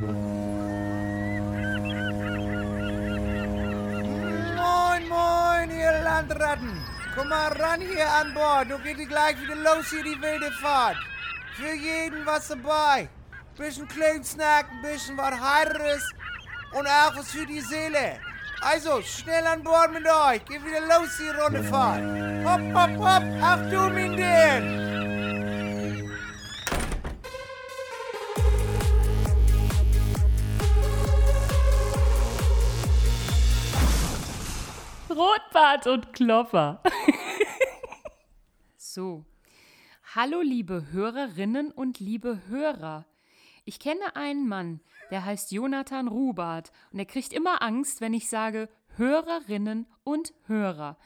Moin, moin, ihr Landratten. Komm mal ran hier an Bord. Du geht gleich wieder los hier die wilde Fahrt. Für jeden was dabei. Bisschen kleinen Snack, ein bisschen was Heiteres und auch was für die Seele. Also, schnell an Bord mit euch. Geht wieder los die Rundefahrt. Hopp, hopp, hopp. Ach du, mein Ding. Rotbart und Klopper. so. Hallo, liebe Hörerinnen und liebe Hörer. Ich kenne einen Mann, der heißt Jonathan Rubart und er kriegt immer Angst, wenn ich sage Hörerinnen und Hörer.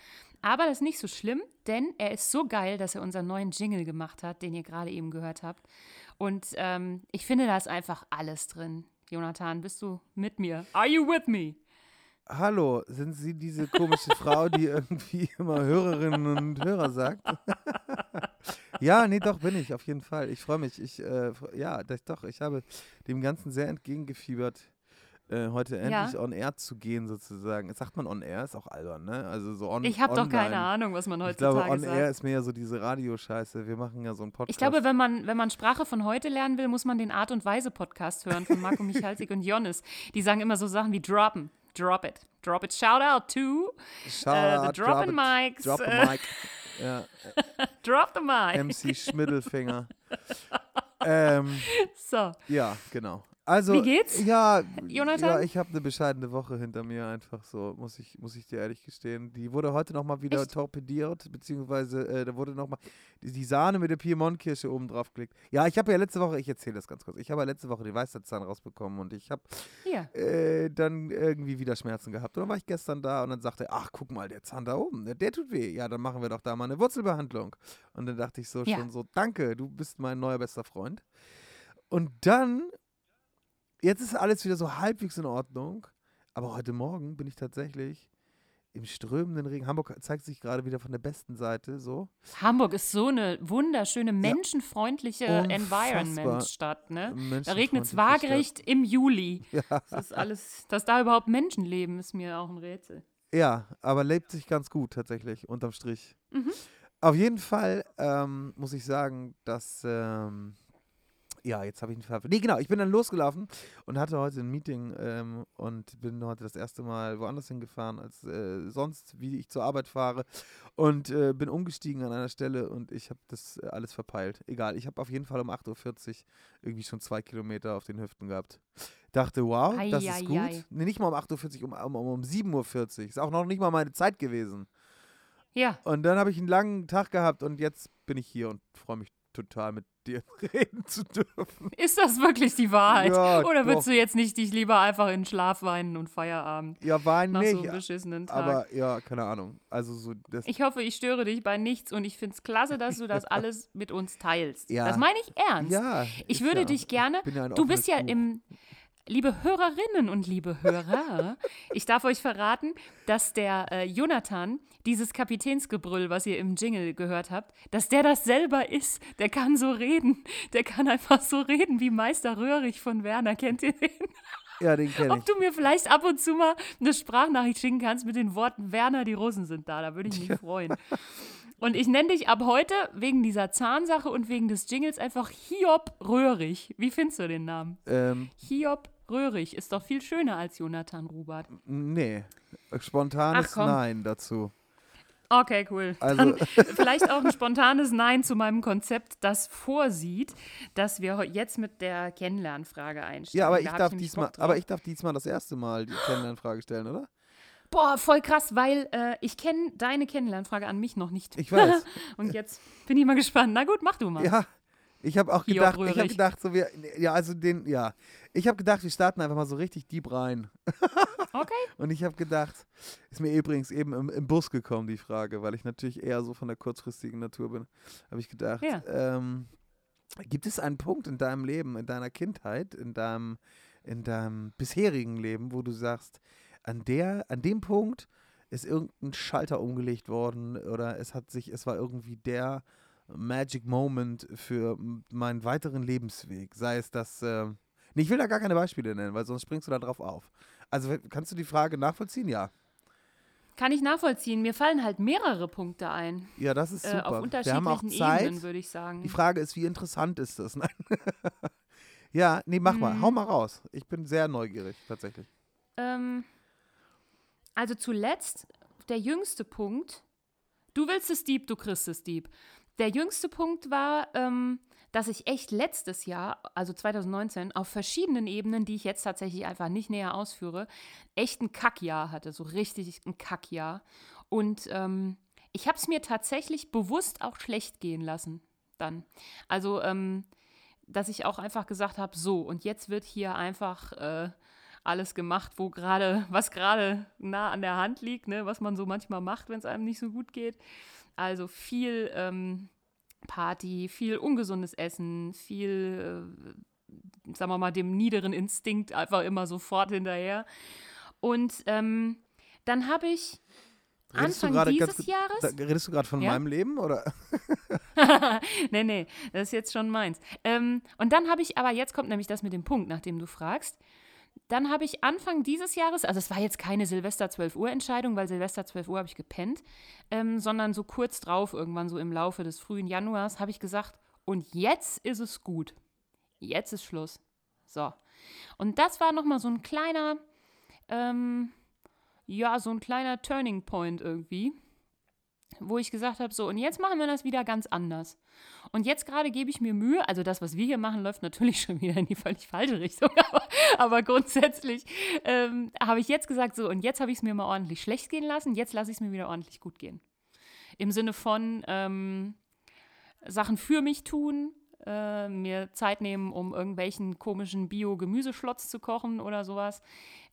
Aber das ist nicht so schlimm, denn er ist so geil, dass er unseren neuen Jingle gemacht hat, den ihr gerade eben gehört habt. Und ähm, ich finde, da ist einfach alles drin. Jonathan, bist du mit mir? Are you with me? Hallo, sind Sie diese komische Frau, die irgendwie immer Hörerinnen und Hörer sagt? ja, nee, doch, bin ich, auf jeden Fall. Ich freue mich. Ich, äh, ja, das, doch, ich habe dem Ganzen sehr entgegengefiebert, äh, heute endlich Ja. on air zu gehen, sozusagen. Sagt man on air, ist auch albern, ne? Also so on Ich habe doch keine. Ahnung, was man Ich heutzutage glaube, on sagt. air ist mehr ja so diese Radioscheiße. Wir machen ja so einen Podcast. Ich glaube, wenn man, wenn man Sprache von heute lernen will, muss man den Art und Weise Podcast hören von Marco Michalsik und Jonas. Die sagen immer so Sachen wie droppen, drop it, drop it, shout out to, uh, Shout äh, out, the dropping it, mics, Drop the mic. ja, drop the mic. MC Schmiddelfinger. ähm, So, Ja, genau. Also, Wie geht's, Ja, Jonathan? ja ich habe eine bescheidene Woche hinter mir, einfach so, muss ich, muss ich dir ehrlich gestehen. Die wurde heute nochmal wieder Echt? torpediert, beziehungsweise äh, da wurde nochmal die, die Sahne mit der Piemont-Kirsche oben drauf gelegt. Ja, ich habe ja letzte Woche, ich erzähle das ganz kurz, ich habe ja letzte Woche den Weisheitszahn rausbekommen und ich habe äh, dann irgendwie wieder Schmerzen gehabt. Und dann war ich gestern da und dann sagte er, ach, guck mal, der Zahn da oben, der, der tut weh. Ja, dann machen wir doch da mal eine Wurzelbehandlung. Und dann dachte ich so Ja. schon so, danke, du bist mein neuer bester Freund. Und dann, jetzt ist alles wieder so halbwegs in Ordnung. Aber heute Morgen bin ich tatsächlich im strömenden Regen. Hamburg zeigt sich gerade wieder von der besten Seite, so. Hamburg ist so eine wunderschöne, menschenfreundliche Unfassbar. Environment-Stadt, ne? Da regnet es waagerecht im Juli. Ja. Das ist alles, dass da überhaupt Menschen leben, ist mir auch ein Rätsel. Ja, aber lebt sich ganz gut tatsächlich, unterm Strich. Mhm. Auf jeden Fall ähm, muss ich sagen, dass. Ähm, ja, jetzt habe ich einen Fall. Nee, genau, ich bin dann losgelaufen und hatte heute ein Meeting ähm, und bin heute das erste Mal woanders hingefahren als äh, sonst, wie ich zur Arbeit fahre. Und äh, bin umgestiegen an einer Stelle und ich habe das äh, alles verpeilt. Egal, ich habe auf jeden Fall um 8.40 Uhr irgendwie schon zwei Kilometer auf den Hüften gehabt. Dachte, wow, das Ei, ist ei, gut. ei. Nee, nicht mal um 8.40 Uhr, um, um, um 7.40 Uhr. Ist auch noch nicht mal meine Zeit gewesen. Ja, Und dann habe ich einen langen Tag gehabt und jetzt bin ich hier und freue mich total mit dir reden zu dürfen. ist das wirklich die Wahrheit? Ja, Oder würdest doch. du jetzt nicht dich lieber einfach in Schlaf weinen und Feierabend Ja, Wein nach nicht, so einem beschissenen Tag? aber ja, keine Ahnung. Also so das Ich hoffe, ich störe dich bei nichts und ich finde es klasse, dass du das alles mit uns teilst. Ja. Das meine ich ernst. ja, ich würde ja, dich gerne, du bist ja Buch. im, liebe Hörerinnen und liebe Hörer, ich darf euch verraten, dass der äh, Jonathan, dieses Kapitänsgebrüll, was ihr im Jingle gehört habt, dass der das selber ist. Der kann so reden. Der kann einfach so reden wie Meister Röhrig von Werner. Kennt ihr den? Ja, den kenne Ob ich. du mir vielleicht ab und zu mal eine Sprachnachricht schicken kannst mit den Worten Werner, die Russen sind da. Da würde ich mich freuen. Und ich nenne dich ab heute wegen dieser Zahnsache und wegen des Jingles einfach Hiob Röhrig. Wie findest du den Namen? Ähm, Hiob Röhrig ist doch viel schöner als Jonathan Rubert. nee, spontanes. Nein dazu. Okay, cool. Also- Dann vielleicht auch ein spontanes Nein zu meinem Konzept, das vorsieht, dass wir jetzt mit der Kennenlernfrage einsteigen. Ja, aber Da ich darf nämlich diesmal, aber ich darf diesmal das erste Mal die Kennenlernfrage stellen, oder? Boah, voll krass, weil äh, ich kenne deine Kennenlernfrage an mich noch nicht. Ich weiß. Und jetzt bin ich mal gespannt. Na gut, mach du mal. Ja, ich habe auch gedacht, ich habe gedacht, so wir, ja, also den, ja, ich habe gedacht, wir starten einfach mal so richtig deep rein. Okay. Und ich habe gedacht, ist mir übrigens eben im, im Bus gekommen, die Frage, weil ich natürlich eher so von der kurzfristigen Natur bin, habe ich gedacht, Ja. ähm, gibt es einen Punkt in deinem Leben, in deiner Kindheit, in deinem, in deinem bisherigen Leben, wo du sagst, an der, an dem Punkt ist irgendein Schalter umgelegt worden oder es hat sich, es war irgendwie der Magic Moment für meinen weiteren Lebensweg. Sei es das, Nee, ich will da gar keine Beispiele nennen, weil sonst springst du da drauf auf. Also kannst du die Frage nachvollziehen? Ja. Kann ich nachvollziehen. Mir fallen halt mehrere Punkte ein. Ja, das ist Äh, super. auf Wir haben auch unterschiedlichen Zeit. Ebenen, würde ich sagen. Die Frage ist, wie interessant ist das? Nein. ja, nee, mach mal. Mhm. Hau mal raus. Ich bin sehr neugierig, tatsächlich. Ähm, also zuletzt, der jüngste Punkt. Du willst es Dieb, du kriegst es Dieb. Der jüngste Punkt war, ähm, dass ich echt letztes Jahr, also 2019, auf verschiedenen Ebenen, die ich jetzt tatsächlich einfach nicht näher ausführe, echt ein Kackjahr hatte, so richtig ein Kackjahr. Und ähm, ich habe es mir tatsächlich bewusst auch schlecht gehen lassen dann. Also, ähm, dass ich auch einfach gesagt habe, so, und jetzt wird hier einfach äh, alles gemacht, wo gerade, was gerade nah an der Hand liegt, ne, was man so manchmal macht, wenn es einem nicht so gut geht. Also viel ähm, Party, viel ungesundes Essen, viel, äh, sagen wir mal, dem niederen Instinkt einfach immer sofort hinterher. Und ähm, dann habe ich Redest Anfang gerade dieses ganz- Jahres? Da, redest du gerade von Ja? meinem Leben oder? nee, nee, das ist jetzt schon meins. Ähm, und dann habe ich, aber jetzt kommt nämlich das mit dem Punkt, nach dem du fragst. Dann habe ich Anfang dieses Jahres, also es war jetzt keine Silvester 12 Uhr Entscheidung, weil Silvester 12 Uhr habe ich gepennt, ähm, sondern so kurz drauf, irgendwann so im Laufe des frühen Januars, habe ich gesagt, und jetzt ist es gut. Jetzt ist Schluss. So. Und das war nochmal so ein kleiner, ähm, ja, so ein kleiner Turning Point irgendwie wo ich gesagt habe, so, und jetzt machen wir das wieder ganz anders. Und jetzt gerade gebe ich mir Mühe, also das, was wir hier machen, läuft natürlich schon wieder in die völlig falsche Richtung, aber, aber grundsätzlich ähm, habe ich jetzt gesagt, so, und jetzt habe ich es mir mal ordentlich schlecht gehen lassen, jetzt lasse ich es mir wieder ordentlich gut gehen. Im Sinne von ähm, Sachen für mich tun, äh, mir Zeit nehmen, um irgendwelchen komischen Bio-Gemüseschlotz zu kochen oder sowas.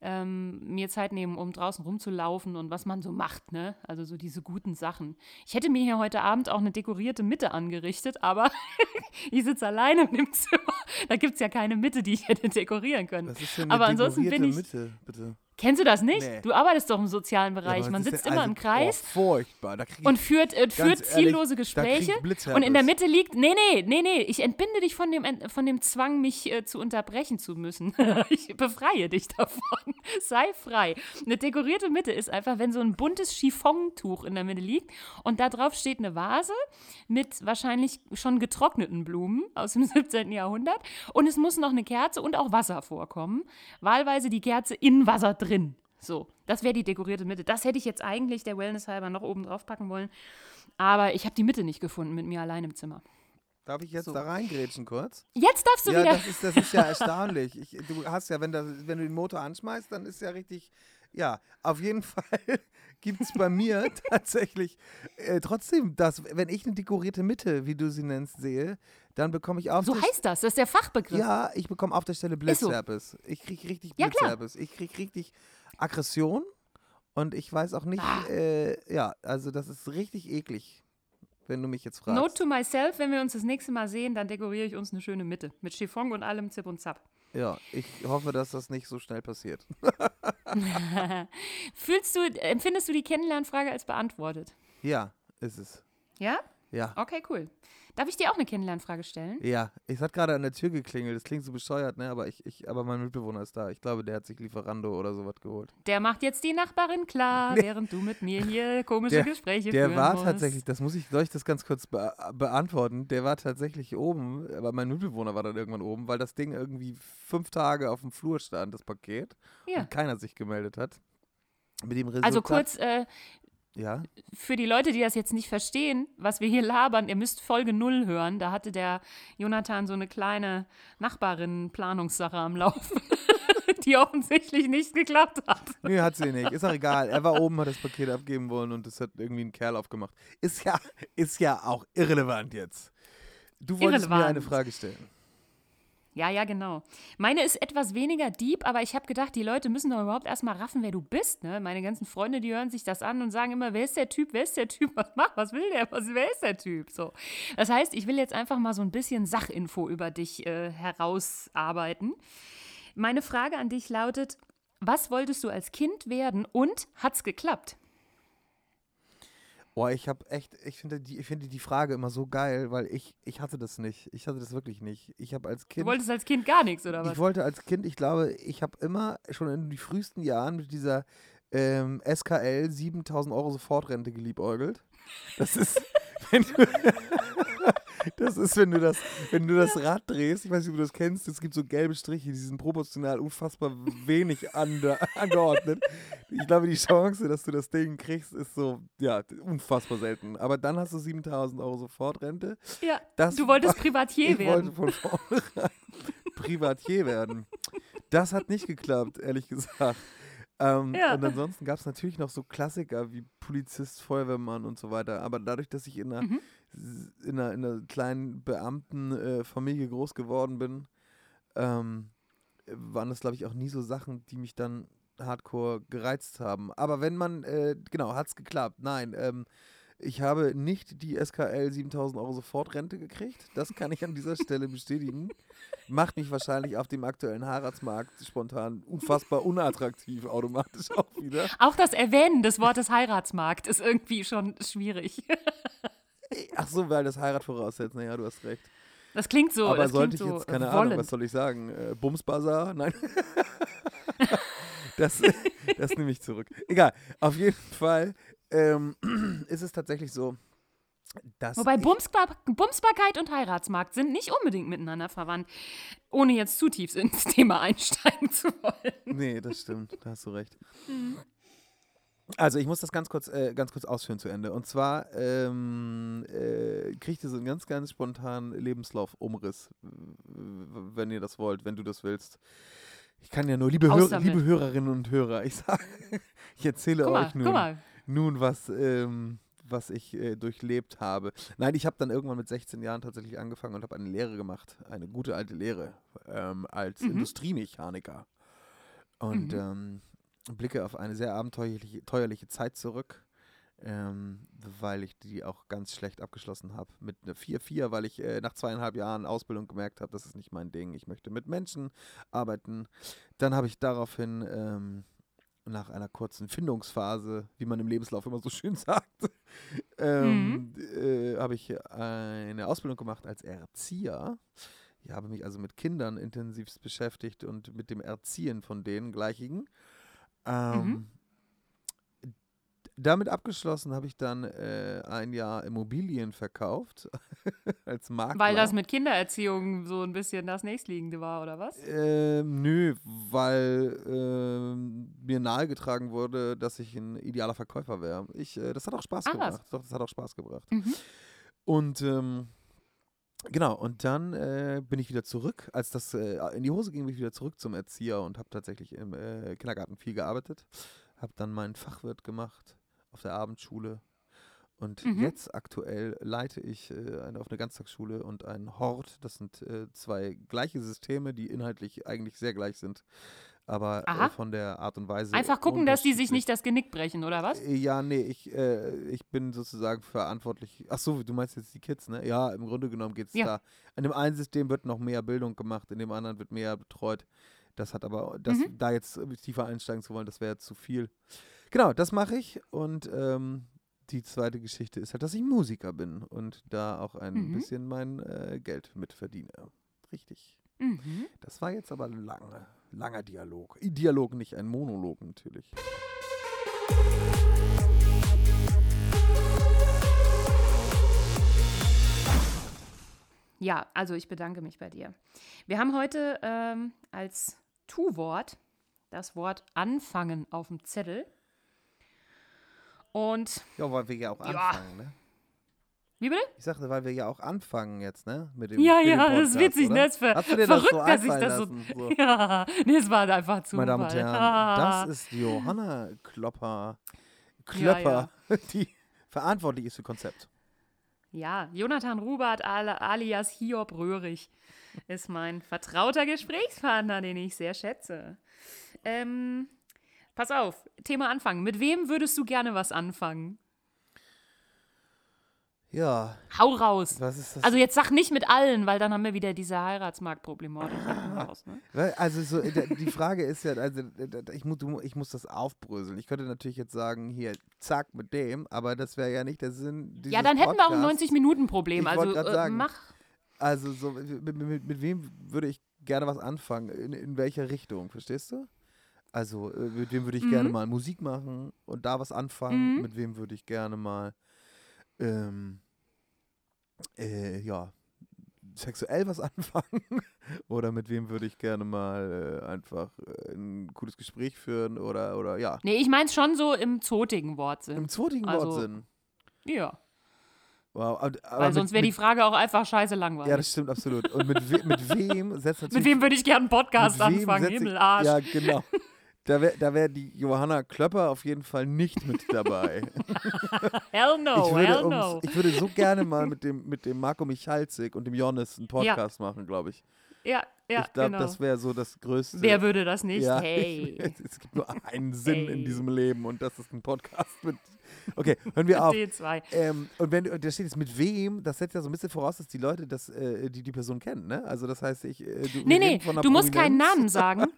Ähm, mir Zeit nehmen, um draußen rumzulaufen und was man so macht, ne? Also so diese guten Sachen. Ich hätte mir hier heute Abend auch eine dekorierte Mitte angerichtet, aber ich sitze alleine in dem Zimmer. Da gibt es ja keine Mitte, die ich hätte dekorieren können. Das ist ja eine Aber ansonsten bin ich- Mitte, bitte. Kennst du das nicht? Nee. Du arbeitest doch im sozialen Ja, Bereich. aber man sitzt ja- immer also, im Kreis. Oh, furchtbar. Und führt, äh, führt ehrlich, ziellose da krieg ich Gespräche. Und in der Mitte liegt, nee, nee, nee, nee, ich entbinde dich von dem, von dem Zwang, mich äh, zu unterbrechen zu müssen. ich befreie dich davon. Sei frei. Eine dekorierte Mitte ist einfach, wenn so ein buntes Chiffontuch in der Mitte liegt und da drauf steht eine Vase mit wahrscheinlich schon getrockneten Blumen aus dem 17. Jahrhundert und es muss noch eine Kerze und auch Wasser vorkommen. Wahlweise die Kerze in Wasser drin. So, das wäre die dekorierte Mitte. Das hätte ich jetzt eigentlich der Wellness halber noch oben drauf packen wollen. Aber ich habe die Mitte nicht gefunden mit mir allein im Zimmer. Darf ich jetzt So. da reingrätschen kurz? Jetzt darfst du ja, wieder. das ist, das ist ja erstaunlich. Ich, du hast ja, wenn, das, wenn du den Motor anschmeißt, dann ist ja richtig. Ja, auf jeden Fall gibt es bei mir tatsächlich äh, trotzdem das, wenn ich eine dekorierte Mitte, wie du sie nennst, sehe, dann bekomme ich auf so der heißt das. Das ist der Fachbegriff. Ja, ich bekomme auf der Stelle so. Blitzherpes. Ich kriege richtig Ja. Blitzherpes. Ich kriege richtig Aggression und ich weiß auch nicht, Ah. äh, ja, also das ist richtig eklig, wenn du mich jetzt fragst. Note to myself, wenn wir uns das nächste Mal sehen, dann dekoriere ich uns eine schöne Mitte. Mit Chiffon und allem Zip und Zap. ja, ich hoffe, dass das nicht so schnell passiert. Fühlst du, empfindest du die Kennenlernfrage als beantwortet? Ja, ist es. Ja? Ja. Okay, cool. Darf ich dir auch eine Kennenlernfrage stellen? Ja, es hat gerade an der Tür geklingelt. Das klingt so bescheuert, ne? Aber ich, ich, aber mein Mitbewohner ist da. Ich glaube, der hat sich Lieferando oder sowas geholt. Der macht jetzt die Nachbarin klar, während du mit mir hier komische Der- Gespräche Der führen war musst. tatsächlich, das muss ich, soll ich das ganz kurz be beantworten? Der war tatsächlich oben, aber mein Mitbewohner war dann irgendwann oben, weil das Ding irgendwie fünf Tage auf dem Flur stand, das Paket, Ja. und keiner sich gemeldet hat. Mit dem Resultat, Also kurz äh, ja, für die Leute, die das jetzt nicht verstehen, was wir hier labern, ihr müsst Folge 0 hören. Da hatte der Jonathan so eine kleine Nachbarin-Planungssache am Laufen, die offensichtlich nicht geklappt hat. nee, hat sie nicht, ist auch egal. Er war oben, hat das Paket abgeben wollen und das hat irgendwie ein Kerl aufgemacht. Ist ja, ist ja auch irrelevant jetzt. Du wolltest mir eine Irrelevant. Frage stellen. Ja, ja, genau. Meine ist etwas weniger deep, aber ich habe gedacht, die Leute müssen doch überhaupt erstmal raffen, wer du bist. Ne? Meine ganzen Freunde, die hören sich das an und sagen immer, wer ist der Typ, wer ist der Typ, was macht, was will der, was, wer ist der Typ? So. Das heißt, ich will jetzt einfach mal so ein bisschen Sachinfo über dich äh, herausarbeiten. Meine Frage an dich lautet, was wolltest du als Kind werden und hat's geklappt? Boah, ich habe echt, ich finde die, ich finde die Frage immer so geil, weil ich, ich hatte das nicht. Ich hatte das wirklich nicht. Ich habe als Kind. Du wolltest als Kind gar nichts, oder was? Ich wollte als Kind, ich glaube, ich habe immer schon in die frühesten Jahren mit dieser ähm, SKL 7000 Euro Sofortrente geliebäugelt. Das ist, wenn du, das ist, wenn du das, wenn du das Rad drehst, ich weiß nicht, ob du das kennst, es gibt so gelbe Striche, die sind proportional unfassbar wenig ande, angeordnet. Ich glaube, die Chance, dass du das Ding kriegst, ist so, ja, unfassbar selten. Aber dann hast du 7000 Euro Sofortrente. ja, Das du wolltest war- Privatier ich werden. wollte von vornherein Privatier werden. Das hat nicht geklappt, ehrlich gesagt. Ähm, Ja. Und ansonsten gab es natürlich noch so Klassiker wie Polizist, Feuerwehrmann und so weiter. Aber dadurch, dass ich in einer, Mhm. in einer, in einer kleinen Beamtenfamilie äh, groß geworden bin, ähm, waren das, glaube ich, auch nie so Sachen, die mich dann hardcore gereizt haben. Aber wenn man, äh, genau, hat es geklappt. Nein, ähm, ich habe nicht die SKL 7000 Euro Sofortrente gekriegt. Das kann ich an dieser Stelle bestätigen. Macht mich wahrscheinlich auf dem aktuellen Heiratsmarkt spontan unfassbar unattraktiv automatisch auch wieder. Auch das Erwähnen des Wortes Heiratsmarkt ist irgendwie schon schwierig. Ach so, weil das Heirat voraussetzt. Naja, du hast recht. Das klingt so. Aber das sollte ich jetzt, so keine äh, Ahnung, wollend. was soll ich sagen? Äh, Bumsbazar? Nein. das, das nehme ich zurück. Egal, auf jeden Fall ähm, ist es tatsächlich so, dass. Wobei Bumsbar Bumsbarkeit und Heiratsmarkt sind nicht unbedingt miteinander verwandt, ohne jetzt zu tief ins Thema einsteigen zu wollen. Nee, das stimmt, da hast du recht. Also ich muss das ganz kurz, äh, ganz kurz ausführen zu Ende. Und zwar ähm, äh, kriegt ihr so einen ganz, ganz spontanen Lebenslauf-Umriss, wenn ihr das wollt, wenn du das willst. Ich kann ja nur, liebe, Hör liebe Hörerinnen und Hörer, ich sage, ich erzähle mal, euch nun, guck mal. Nun was, ähm, was ich äh, durchlebt habe. Nein, ich habe dann irgendwann mit 16 Jahren tatsächlich angefangen und habe eine Lehre gemacht, eine gute alte Lehre ähm, als Mhm. Industriemechaniker. Und Mhm. ähm, blicke auf eine sehr abenteuerliche teuerliche Zeit zurück, ähm, weil ich die auch ganz schlecht abgeschlossen habe. Mit einer 4-4, weil ich äh, nach zweieinhalb Jahren Ausbildung gemerkt habe, das ist nicht mein Ding. Ich möchte mit Menschen arbeiten. Dann habe ich daraufhin ähm, nach einer kurzen Findungsphase, wie man im Lebenslauf immer so schön sagt, ähm, äh, habe ich eine Ausbildung gemacht als Erzieher. Ich habe mich also mit Kindern intensivst beschäftigt und mit dem Erziehen von denen gleichigen. Ähm, Damit abgeschlossen habe ich dann äh, ein Jahr Immobilien verkauft als Makler. Weil das mit Kindererziehung so ein bisschen das nächstliegende war, oder was? Ähm, nö, weil ähm, mir nahegetragen wurde, dass ich ein idealer Verkäufer wäre. Ich, äh, das hat auch Spaß Ah, gemacht. was? Doch, das hat auch Spaß gebracht. Mhm. Und ähm, genau, und dann äh, bin ich wieder zurück. Als das äh, in die Hose ging, bin ich wieder zurück zum Erzieher und habe tatsächlich im äh, Kindergarten viel gearbeitet. Habe dann meinen Fachwirt gemacht auf der Abendschule. Und Mhm. jetzt aktuell leite ich äh, eine, auf eine Ganztagsschule und einen Hort. Das sind äh, zwei gleiche Systeme, die inhaltlich eigentlich sehr gleich sind, aber äh, von der Art und Weise. Einfach gucken, dass die sich nicht das Genick brechen, oder was? Äh, Ja, nee, ich, äh, ich bin sozusagen verantwortlich. Ach so, du meinst jetzt die Kids, ne? Ja, im Grunde genommen geht es Ja. da. In dem einen System wird noch mehr Bildung gemacht, in dem anderen wird mehr betreut. Das hat aber, das, Mhm. da jetzt tiefer einsteigen zu wollen, das wäre zu viel. Genau, das mache ich. Und ähm, die zweite Geschichte ist halt, dass ich Musiker bin und da auch ein Mhm. bisschen mein äh, Geld mit verdiene. Richtig. Mhm. Das war jetzt aber ein langer, langer Dialog. Dialog, nicht ein Monolog natürlich. Ja, also ich bedanke mich bei dir. Wir haben heute ähm, als Tu-Wort das Wort anfangen auf dem Zettel. Und, Ja, weil wir ja auch Ja. anfangen, ne? wie bitte? Ich sagte, weil wir ja auch anfangen jetzt, ne? Mit dem, Ja, mit dem ja, das ist Podcast, witzig, oder? ne? Das ist ver verrückt, das so dass ich das so. lassen? So. Ja, nee, es war einfach Zufall. Meine Damen und Herren, Ah. das ist Johanna Klopper, Ja, Klöpper, die verantwortlich ist für Konzept. Ja, Jonathan Rubert al- alias Hiob Röhrig ist mein vertrauter Gesprächspartner, den ich sehr schätze. Ähm, pass auf, Thema anfangen. Mit wem würdest du gerne was anfangen? Ja, Hau raus. was ist das? Also jetzt sag nicht mit allen, weil dann haben wir wieder diese Heiratsmarktproblematik. ne? Also so, äh, die Frage ist ja, also d- ich muss, ich muss das aufbröseln. Ich könnte natürlich jetzt sagen, hier, zack, mit dem, aber das wäre ja nicht der Sinn Ja, dann hätten wir auch ein Podcasts. 90-Minuten-Problem. Ich Also äh, sagen. mach. Also so, mit, mit, mit, mit wem würde ich gerne was anfangen? In, in welcher Richtung, verstehst du? Also, äh, mit wem würde ich gerne Mhm. mal Musik machen und da was anfangen? Mhm. Mit wem würde ich gerne mal, ähm, äh, ja, sexuell was anfangen? oder mit wem würde ich gerne mal äh, einfach äh, ein cooles Gespräch führen? Oder, oder ja, Nee, ich mein's schon so im zotigen Wortsinn. im zweitigen Also, Wortsinn. Ja. Wow, aber, aber Weil sonst wäre die Frage auch einfach scheiße langweilig. Ja, das stimmt absolut. Und mit, we mit wem setzt natürlich Mit wem würde ich gerne einen Podcast anfangen? Himmelarsch. Ja, genau. Da wäre da wär die Johanna Klöpper auf jeden Fall nicht mit dabei. Hell no, ich, würde hell ums- no. ich würde so gerne mal mit dem, mit dem Marco Michalzik und dem Jonas einen Podcast machen, glaube ich. Ja, ja, ich glaube, genau. das wäre so das Größte. Wer würde das nicht? ja, Hey. es gibt nur einen Sinn in Hey. diesem Leben und das ist ein Podcast mit. Okay, hören wir auf. D2. Ähm, und wenn und da steht jetzt mit wem, das setzt ja so ein bisschen voraus, dass die Leute das, äh, die die Person kennen, ne? Also das heißt, ich. Äh, du, Nee, nee, du musst keinen Prominenz. Namen sagen.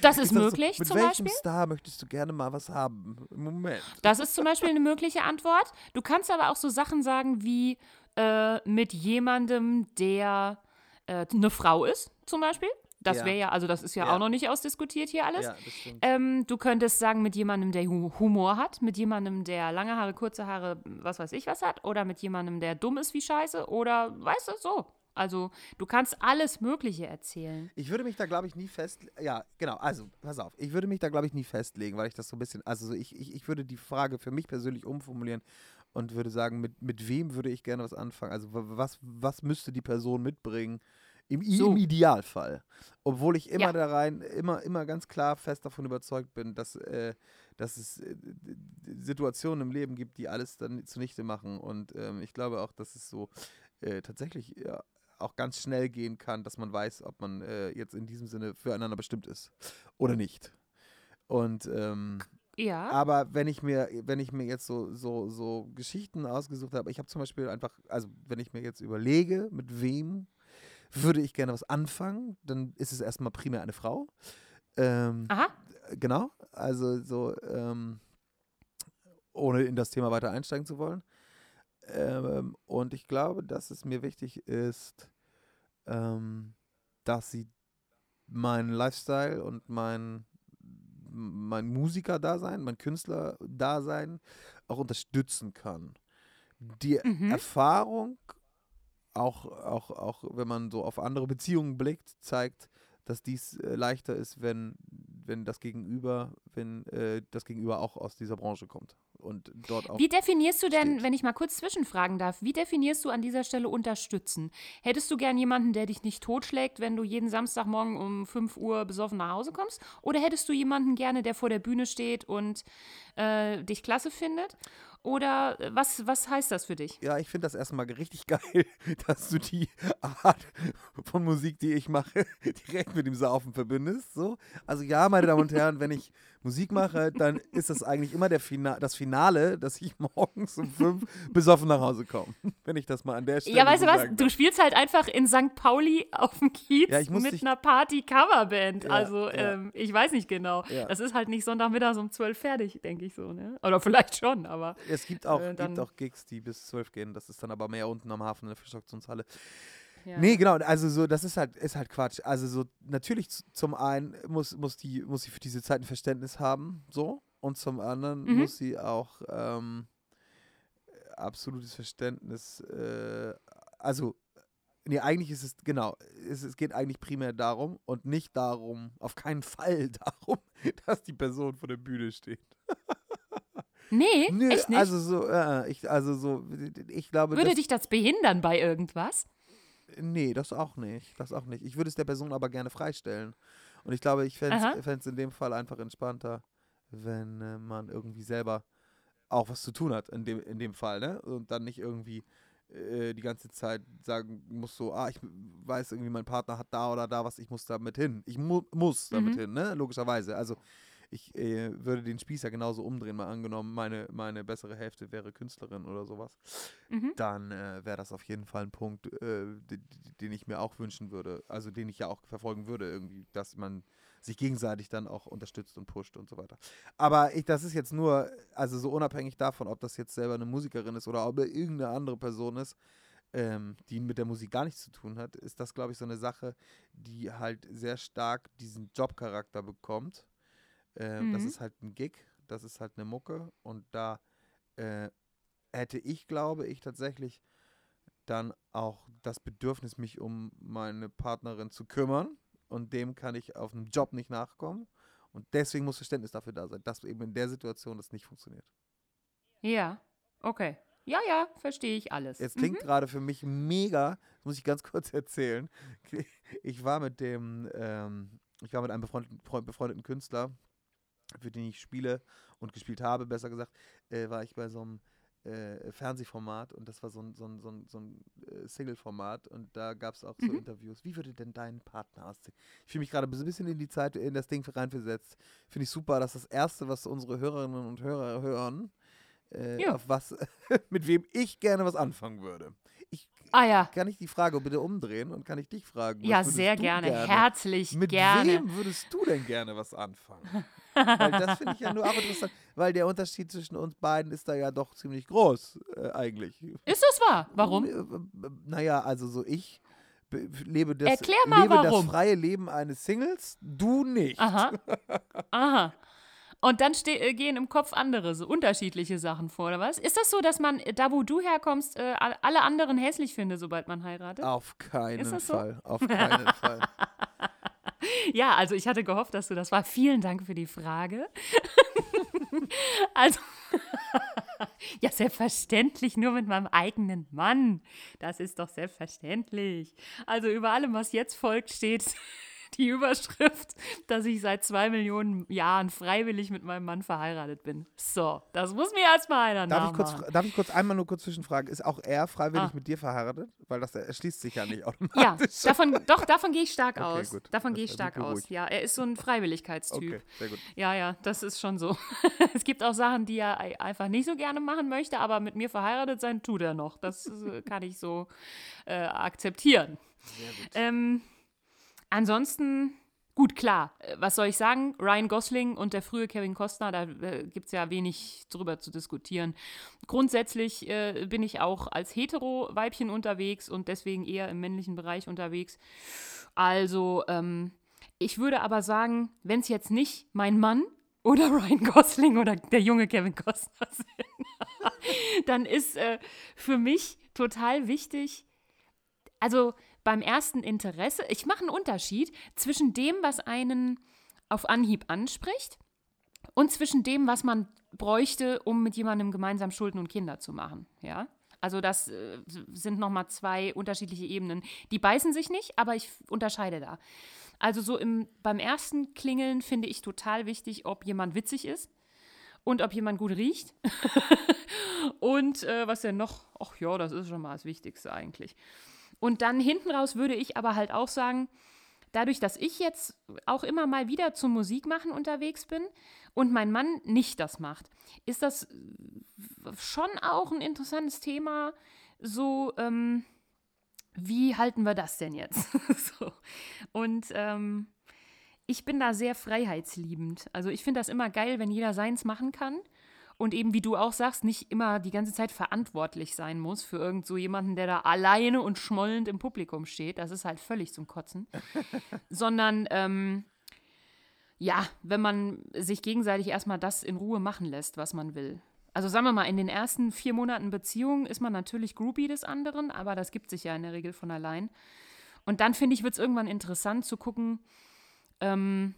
Das ist möglich so, mit zum welchem Beispiel. Star möchtest du gerne mal was haben? Im Moment. Das ist zum Beispiel eine mögliche Antwort. Du kannst aber auch so Sachen sagen wie äh, mit jemandem, der äh, eine Frau ist, zum Beispiel. Das Ja. wäre ja, also das ist ja, Ja. auch noch nicht ausdiskutiert hier alles. Ja. Ähm, du könntest sagen, mit jemandem, der Hu- Humor hat, mit jemandem, der lange Haare, kurze Haare, was weiß ich was hat, oder mit jemandem, der dumm ist wie Scheiße, oder weißt du, so. Also, du kannst alles Mögliche erzählen. Ich würde mich da, glaube ich, nie fest. Ja, genau. Also, pass auf. Ich würde mich da, glaube ich, nie festlegen, weil ich das so ein bisschen. Also, so ich, ich, ich würde die Frage für mich persönlich umformulieren und würde sagen, mit, mit wem würde ich gerne was anfangen? Also, wa- was, was müsste die Person mitbringen? Im, So. Im Idealfall. Obwohl ich immer Ja. da rein, immer, immer ganz klar fest davon überzeugt bin, dass, äh, dass es äh, Situationen im Leben gibt, die alles dann zunichte machen. Und ähm, ich glaube auch, dass es so äh, tatsächlich ja, auch ganz schnell gehen kann, dass man weiß, ob man äh, jetzt in diesem Sinne füreinander bestimmt ist oder nicht. Und ähm, Ja. aber wenn ich mir, wenn ich mir jetzt so, so, so Geschichten ausgesucht habe, ich habe zum Beispiel einfach, also wenn ich mir jetzt überlege, mit wem würde ich gerne was anfangen, dann ist es erstmal primär eine Frau. Ähm, Aha. Genau, also so, ähm, ohne in das Thema weiter einsteigen zu wollen. Ähm, und ich glaube, dass es mir wichtig ist, ähm, dass sie meinen Lifestyle und mein, mein Musiker-Dasein, mein Künstler-Dasein auch unterstützen kann. Die Mhm. Erfahrung, auch, auch, auch wenn man so auf andere Beziehungen blickt, zeigt, dass dies äh, leichter ist, wenn, wenn das Gegenüber, wenn äh, das Gegenüber auch aus dieser Branche kommt und dort auch. Wie definierst du denn, steht. wenn ich mal kurz zwischenfragen darf, wie definierst du an dieser Stelle unterstützen? Hättest du gern jemanden, der dich nicht totschlägt, wenn du jeden Samstagmorgen um 5 Uhr besoffen nach Hause kommst? Oder hättest du jemanden gerne, der vor der Bühne steht und äh, dich klasse findet? Oder äh, was, was heißt das für dich? Ja, ich finde das erstmal richtig geil, dass du die Art von Musik, die ich mache, direkt mit dem Saufen verbindest. So. Also ja, meine Damen und Herren, wenn ich Musik mache, dann ist das eigentlich immer der Fina das Finale, dass ich morgens um fünf besoffen nach Hause komme. Wenn ich das mal an der Stelle Ja, weißt du was? sagen Du spielst halt einfach in St. Pauli auf dem Kiez Ja, mit einer Party-Coverband. Ja, also, ja. ähm, ich weiß nicht genau. Ja. Das ist halt nicht Sonntagmittags um 12 fertig, denke ich so, ne? Oder vielleicht schon, aber. Es gibt auch, äh, gibt auch Gigs, die bis zwölf gehen. Das ist dann aber mehr unten am Hafen in der Fischaktionshalle. Ja. Nee, genau, also so, das ist halt, ist halt Quatsch. Also so, natürlich zum einen muss, muss, die, muss sie für diese Zeit ein Verständnis haben, so. Und zum anderen Mhm. muss sie auch ähm, absolutes Verständnis, äh, also, nee, eigentlich ist es, genau, es, es geht eigentlich primär darum und nicht darum, auf keinen Fall darum, dass die Person vor der Bühne steht. Nee, Nö, echt nicht? also so, äh, ich, also so, ich glaube, Würde dich das behindern bei irgendwas? Nee, das auch nicht. Das auch nicht. Ich würde es der Person aber gerne freistellen. Und ich glaube, ich fände es in dem Fall einfach entspannter, wenn äh, man irgendwie selber auch was zu tun hat in dem, in dem Fall, ne? Und dann nicht irgendwie äh, die ganze Zeit sagen muss so, ah, ich weiß irgendwie, mein Partner hat da oder da was, ich muss damit hin. Ich mu muss damit Mhm. hin, ne? Logischerweise. Also ich äh, würde den Spieß ja genauso umdrehen, mal angenommen, meine, meine bessere Hälfte wäre Künstlerin oder sowas, Mhm. dann äh, wäre das auf jeden Fall ein Punkt, äh, den, den ich mir auch wünschen würde, also den ich ja auch verfolgen würde, irgendwie, dass man sich gegenseitig dann auch unterstützt und pusht und so weiter. Aber ich, das ist jetzt nur, also so unabhängig davon, ob das jetzt selber eine Musikerin ist oder ob er irgendeine andere Person ist, ähm, die mit der Musik gar nichts zu tun hat, ist das, glaube ich, so eine Sache, die halt sehr stark diesen Jobcharakter bekommt. Ähm, Das Mhm. ist halt ein Gig, das ist halt eine Mucke und da äh, hätte ich, glaube ich, tatsächlich dann auch das Bedürfnis, mich um meine Partnerin zu kümmern und dem kann ich auf einem Job nicht nachkommen und deswegen muss Verständnis dafür da sein, dass eben in der Situation das nicht funktioniert. Ja, okay. Ja, ja, verstehe ich alles. Jetzt klingt gerade für mich mega, das muss ich ganz kurz erzählen. Ich war mit dem, ähm, ich war mit einem befreundeten, Freund- befreundeten Künstler, für den ich spiele und gespielt habe, besser gesagt, äh, war ich bei so einem äh, Fernsehformat und das war so ein, so ein, so ein, so ein äh, Single-Format und da gab es auch so Mhm. Interviews. Wie würde denn dein Partner aussehen? Ich fühle mich gerade so ein bisschen in die Zeit, in das Ding reinversetzt. Finde ich super, dass das Erste, was unsere Hörerinnen und Hörer hören, äh, Ja. auf was, mit wem ich gerne was anfangen würde. Ich, Ah ja, kann ich die Frage bitte umdrehen und kann ich dich fragen? ja, sehr gerne. gerne? Herzlich Mit gerne. wem würdest du denn gerne was anfangen? weil das finde ich ja nur auch interessant, weil der Unterschied zwischen uns beiden ist da ja doch ziemlich groß, äh, eigentlich. Ist das wahr? Warum? Äh, äh, Naja, also so ich be- lebe das, mal, lebe das freie Leben eines Singles, du nicht. Aha. Aha. Und dann äh, gehen im Kopf andere, so unterschiedliche Sachen vor, oder was? Ist das so, dass man, da wo du herkommst, äh, all- alle anderen hässlich findet, sobald man heiratet? Auf keinen das so? Fall, auf keinen Fall. Ja, also ich hatte gehofft, dass du das war. Vielen Dank für die Frage. also, ja, selbstverständlich, nur mit meinem eigenen Mann. Das ist doch selbstverständlich. Also über allem, was jetzt folgt, steht die Überschrift, dass ich seit zwei Millionen Jahren freiwillig mit meinem Mann verheiratet bin. So, das muss mir erstmal einer Darf ich, kurz, nachmachen. darf ich kurz einmal nur kurz zwischenfragen? Ist auch er freiwillig Ah. mit dir verheiratet? Weil das erschließt sich ja nicht Ja, automatisch. davon, doch, davon gehe ich stark Okay, aus. gut. Davon gehe ich stark aus. Ja, er ist so ein Freiwilligkeitstyp. Okay, sehr gut. Ja, ja, das ist schon so. es gibt auch Sachen, die er ei- einfach nicht so gerne machen möchte, aber mit mir verheiratet sein tut er noch. Das äh, kann ich so äh, akzeptieren. Ähm, ansonsten, gut, klar, äh, was soll ich sagen? Ryan Gosling und der frühe Kevin Costner, da äh, gibt es ja wenig drüber zu diskutieren. Grundsätzlich äh, bin ich auch als Hetero-Weibchen unterwegs und deswegen eher im männlichen Bereich unterwegs. Also, ähm, ich würde aber sagen, wenn es jetzt nicht mein Mann oder Ryan Gosling oder der junge Kevin Costner sind, dann ist äh, für mich total wichtig, also beim ersten Interesse, ich mache einen Unterschied zwischen dem, was einen auf Anhieb anspricht und zwischen dem, was man bräuchte, um mit jemandem gemeinsam Schulden und Kinder zu machen. Ja? Also das äh, sind nochmal zwei unterschiedliche Ebenen. Die beißen sich nicht, aber ich unterscheide da. Also so im, beim ersten Klingeln finde ich total wichtig, ob jemand witzig ist und ob jemand gut riecht. und äh, was denn noch? Ach ja, das ist schon mal das Wichtigste eigentlich. Und dann hinten raus würde ich aber halt auch sagen, dadurch, dass ich jetzt auch immer mal wieder zum Musikmachen unterwegs bin und mein Mann nicht das macht, ist das äh, schon auch ein interessantes Thema. So, ähm, wie halten wir das denn jetzt? so. Und ähm, ich bin da sehr freiheitsliebend. Also ich finde das immer geil, wenn jeder seins machen kann und eben, wie du auch sagst, nicht immer die ganze Zeit verantwortlich sein muss für irgend so jemanden, der da alleine und schmollend im Publikum steht. Das ist halt völlig zum Kotzen. Sondern, ähm, ja, wenn man sich gegenseitig erstmal das in Ruhe machen lässt, was man will. Also sagen wir mal, in den ersten vier Monaten Beziehung ist man natürlich Groupie des anderen, aber das gibt sich ja in der Regel von allein. Und dann finde ich, wird es irgendwann interessant zu gucken, ähm,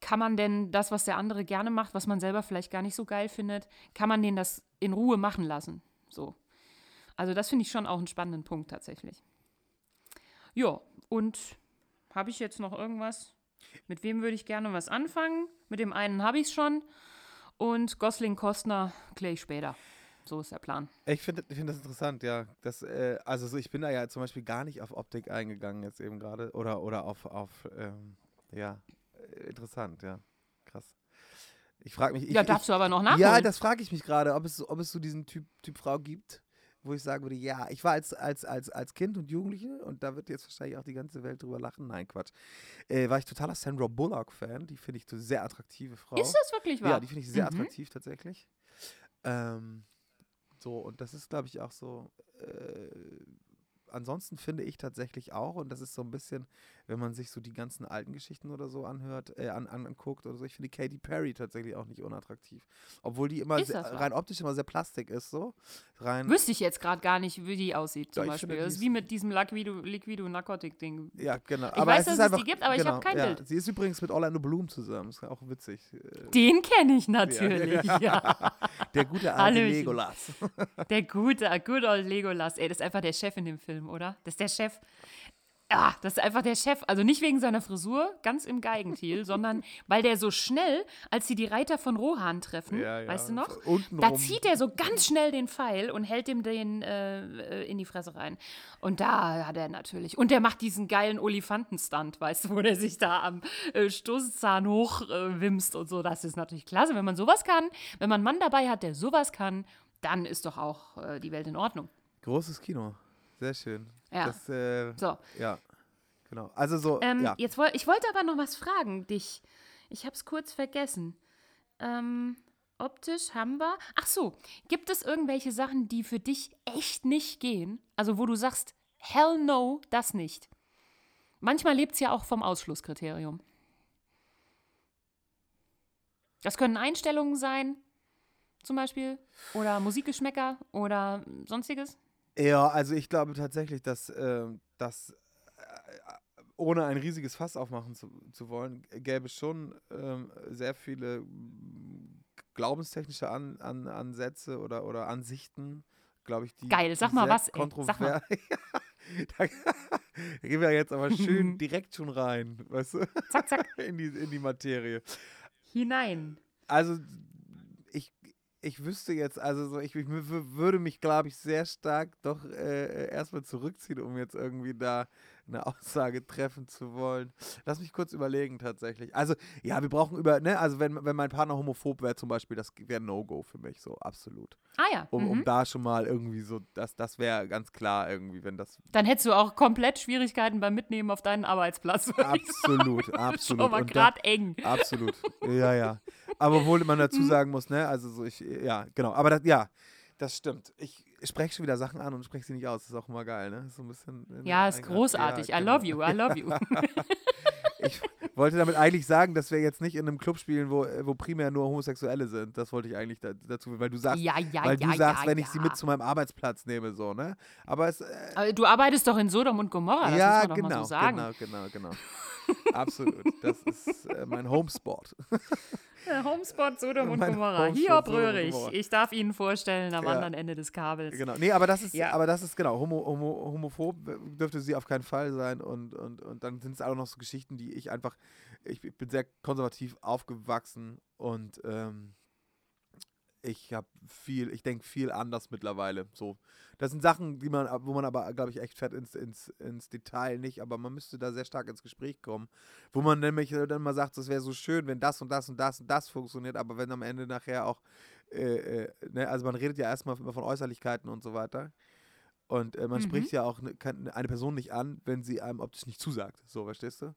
kann man denn das, was der andere gerne macht, was man selber vielleicht gar nicht so geil findet, kann man den das in Ruhe machen lassen? So. Also das finde ich schon auch einen spannenden Punkt tatsächlich. Ja, und habe ich jetzt noch irgendwas? Mit wem würde ich gerne was anfangen? Mit dem einen habe ich es schon. Und Gosling Kostner kläre ich später. So ist der Plan. Ich finde find das interessant, ja. Das, äh, also so, ich bin da ja zum Beispiel gar nicht auf Optik eingegangen jetzt eben gerade. Oder, oder auf, auf ähm, ja, interessant, ja. krass. Ich frage mich. Ich, ja, ich, darfst du aber noch nachholen. Ja, das frage ich mich gerade, ob es, ob es so diesen Typ, typ Frau gibt, wo ich sagen würde, ja, ich war als, als, als, als Kind und Jugendliche, und da wird jetzt wahrscheinlich auch die ganze Welt drüber lachen, nein, Quatsch, äh, war ich totaler Sandra Bullock-Fan. Die finde ich eine sehr attraktive Frau. Ist das wirklich wahr? Ja, die finde ich sehr Mhm. attraktiv tatsächlich. Ähm, so, und das ist, glaube ich, auch so. Äh, ansonsten finde ich tatsächlich auch, und das ist so ein bisschen, wenn man sich so die ganzen alten Geschichten oder so anhört, äh, an, an, anguckt oder so, ich finde Katy Perry tatsächlich auch nicht unattraktiv. Obwohl die immer sehr, rein optisch immer sehr plastik ist, so. Rein, Wüsste ich jetzt gerade gar nicht, wie die aussieht, zum Ja, finde, Beispiel. die Das ist wie mit diesem Liquido, Liquido Narcotic-Ding. ja, genau. Ich weiß, es dass es die einfach, gibt, aber ich hab kein ja. Bild. Sie ist übrigens mit Orlando Bloom zusammen, ist auch witzig. Den kenne ich natürlich, ja. Der gute alte. Legolas. Der gute, good old Legolas. Ey, das ist einfach der Chef in dem Film, oder? Das ist der Chef. Ja, das ist einfach der Chef. Also nicht wegen seiner Frisur, ganz im Geigentil, sondern weil der so schnell, als sie die Reiter von Rohan treffen, Ja, ja. weißt du noch? Da zieht er so ganz schnell den Pfeil und hält ihm den äh, äh, in die Fresse rein. Und da hat er natürlich. Und der macht diesen geilen Olifanten-Stunt, weißt du, wo der sich da am äh, Stoßzahn hochwimst äh, und so. Das ist natürlich klasse. Wenn man sowas kann, wenn man einen Mann dabei hat, der sowas kann, dann ist doch auch äh, die Welt in Ordnung. Großes Kino. Sehr schön. Ja. Das, äh, So, ja. Genau. Also so, ähm, ja. jetzt woll, ich wollte aber noch was fragen, dich. Ich habe es kurz vergessen. Ähm, optisch haben wir. Ach so, gibt es irgendwelche Sachen, die für dich echt nicht gehen? Also wo du sagst, hell no, das nicht. Manchmal lebt es ja auch vom Ausschlusskriterium. Das können Einstellungen sein, zum Beispiel, oder Musikgeschmäcker oder sonstiges. Ja, also ich glaube tatsächlich, dass, ähm, dass äh, ohne ein riesiges Fass aufmachen zu, zu wollen, gäbe es schon ähm, sehr viele mm, glaubenstechnische An, An, Ansätze oder, oder Ansichten, glaube ich, die. Geil, sag die mal was, ey, sag mal. da, da gehen wir jetzt aber schön direkt schon rein, weißt du, Zack, zack, in die, in die Materie. hinein. Also ich, wüsste jetzt, also so, ich, ich wü- würde mich, glaube ich, sehr stark doch äh, erstmal zurückziehen, um jetzt irgendwie da eine Aussage treffen zu wollen. Lass mich kurz überlegen tatsächlich. Also, ja, wir brauchen über, ne, also wenn, wenn mein Partner homophob wäre zum Beispiel, das wäre No-Go für mich, so absolut. Ah ja. Um, mhm. um da schon mal irgendwie so, das, das wäre ganz klar irgendwie, wenn das Dann hättest du auch komplett Schwierigkeiten beim Mitnehmen auf deinen Arbeitsplatz. absolut, absolut. Da- gerade eng. Absolut. Ja, ja. Aber obwohl man Mhm. dazu sagen muss, ne, also so ich, ja, genau. Aber das, ja, das stimmt. Ich spreche schon wieder Sachen an und spreche sie nicht aus. Das ist auch immer geil, ne? So ein bisschen. Ja, ist großartig. Ja, I love genau. you, I love you. Ich wollte damit eigentlich sagen, dass wir jetzt nicht in einem Club spielen, wo, wo primär nur Homosexuelle sind. Das wollte ich eigentlich da, dazu, weil du sagst, ja, ja, weil ja, du sagst, ja, wenn ich ja. sie mit zu meinem Arbeitsplatz nehme, so, ne? Aber es, äh, Du arbeitest doch in Sodom und Gomorra, das ja, muss man doch genau, mal so sagen. genau, genau, genau. Absolut. Das ist äh, mein Homesport. Homespot Sodom und Gomorra. Hiob Röhrig. Ich darf Ihnen vorstellen, am Ja. anderen Ende des Kabels. Genau. Nee, aber das ist, Ja. aber das ist genau, homo, homo, homophob dürfte sie auf keinen Fall sein und, und, und dann sind es auch noch so Geschichten, die ich einfach, ich bin sehr konservativ aufgewachsen und ähm, ich habe viel, ich denke viel anders mittlerweile. So, das sind Sachen, die man, wo man aber, glaube ich, echt fett ins, ins, ins Detail nicht, aber man müsste da sehr stark ins Gespräch kommen, wo man nämlich dann mal sagt, es wäre so schön, wenn das und das und das und das funktioniert, aber wenn am Ende nachher auch, äh, äh, ne, also man redet ja erstmal immer von Äußerlichkeiten und so weiter. Und äh, man Mhm. spricht ja auch ne, eine Person nicht an, wenn sie einem optisch nicht zusagt. So, verstehst du?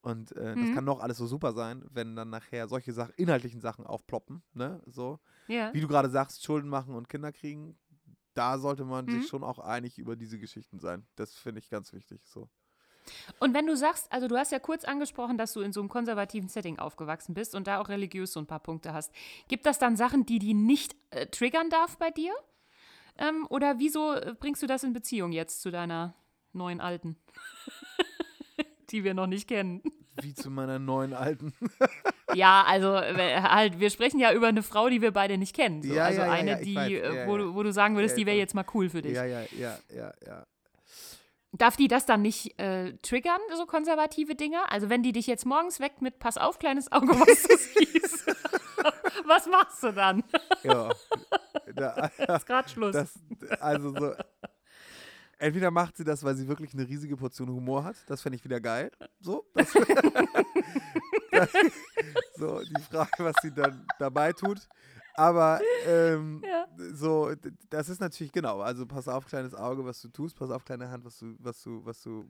Und äh, das Mhm. kann doch alles so super sein, wenn dann nachher solche Sachen, inhaltlichen Sachen aufploppen, ne? So. Ja. Wie du gerade sagst, Schulden machen und Kinder kriegen, da sollte man Mhm. sich schon auch einig über diese Geschichten sein. Das finde ich ganz wichtig. So. Und wenn du sagst, also du hast ja kurz angesprochen, dass du in so einem konservativen Setting aufgewachsen bist und da auch religiös so ein paar Punkte hast. Gibt das dann Sachen, die die nicht äh, triggern darf bei dir? Ähm, oder wieso äh, bringst du das in Beziehung jetzt zu deiner neuen Alten? die wir noch nicht kennen. Wie zu meiner neuen alten. Ja, also halt, wir sprechen ja über eine Frau, die wir beide nicht kennen. So. Ja, also ja, eine, ja, die, weiß. äh, wo. Du, wo du sagen würdest, die wäre jetzt mal cool für dich. ja, ja, ja, ja, ja. Darf die das dann nicht äh, triggern, so konservative Dinge? Also wenn die dich jetzt morgens weckt mit Pass auf, kleines Auge, was du siehst. was machst du dann? ja. Da, ist gerade Schluss. Das, also so. Entweder macht sie das, weil sie wirklich eine riesige Portion Humor hat. Das fände ich wieder geil. So. Das, das, So, die Frage, was sie dann dabei tut. Aber ähm, Ja. so, das ist natürlich genau. Also pass auf, kleines Auge, was du tust, pass auf, kleine Hand, was du, was du, was du,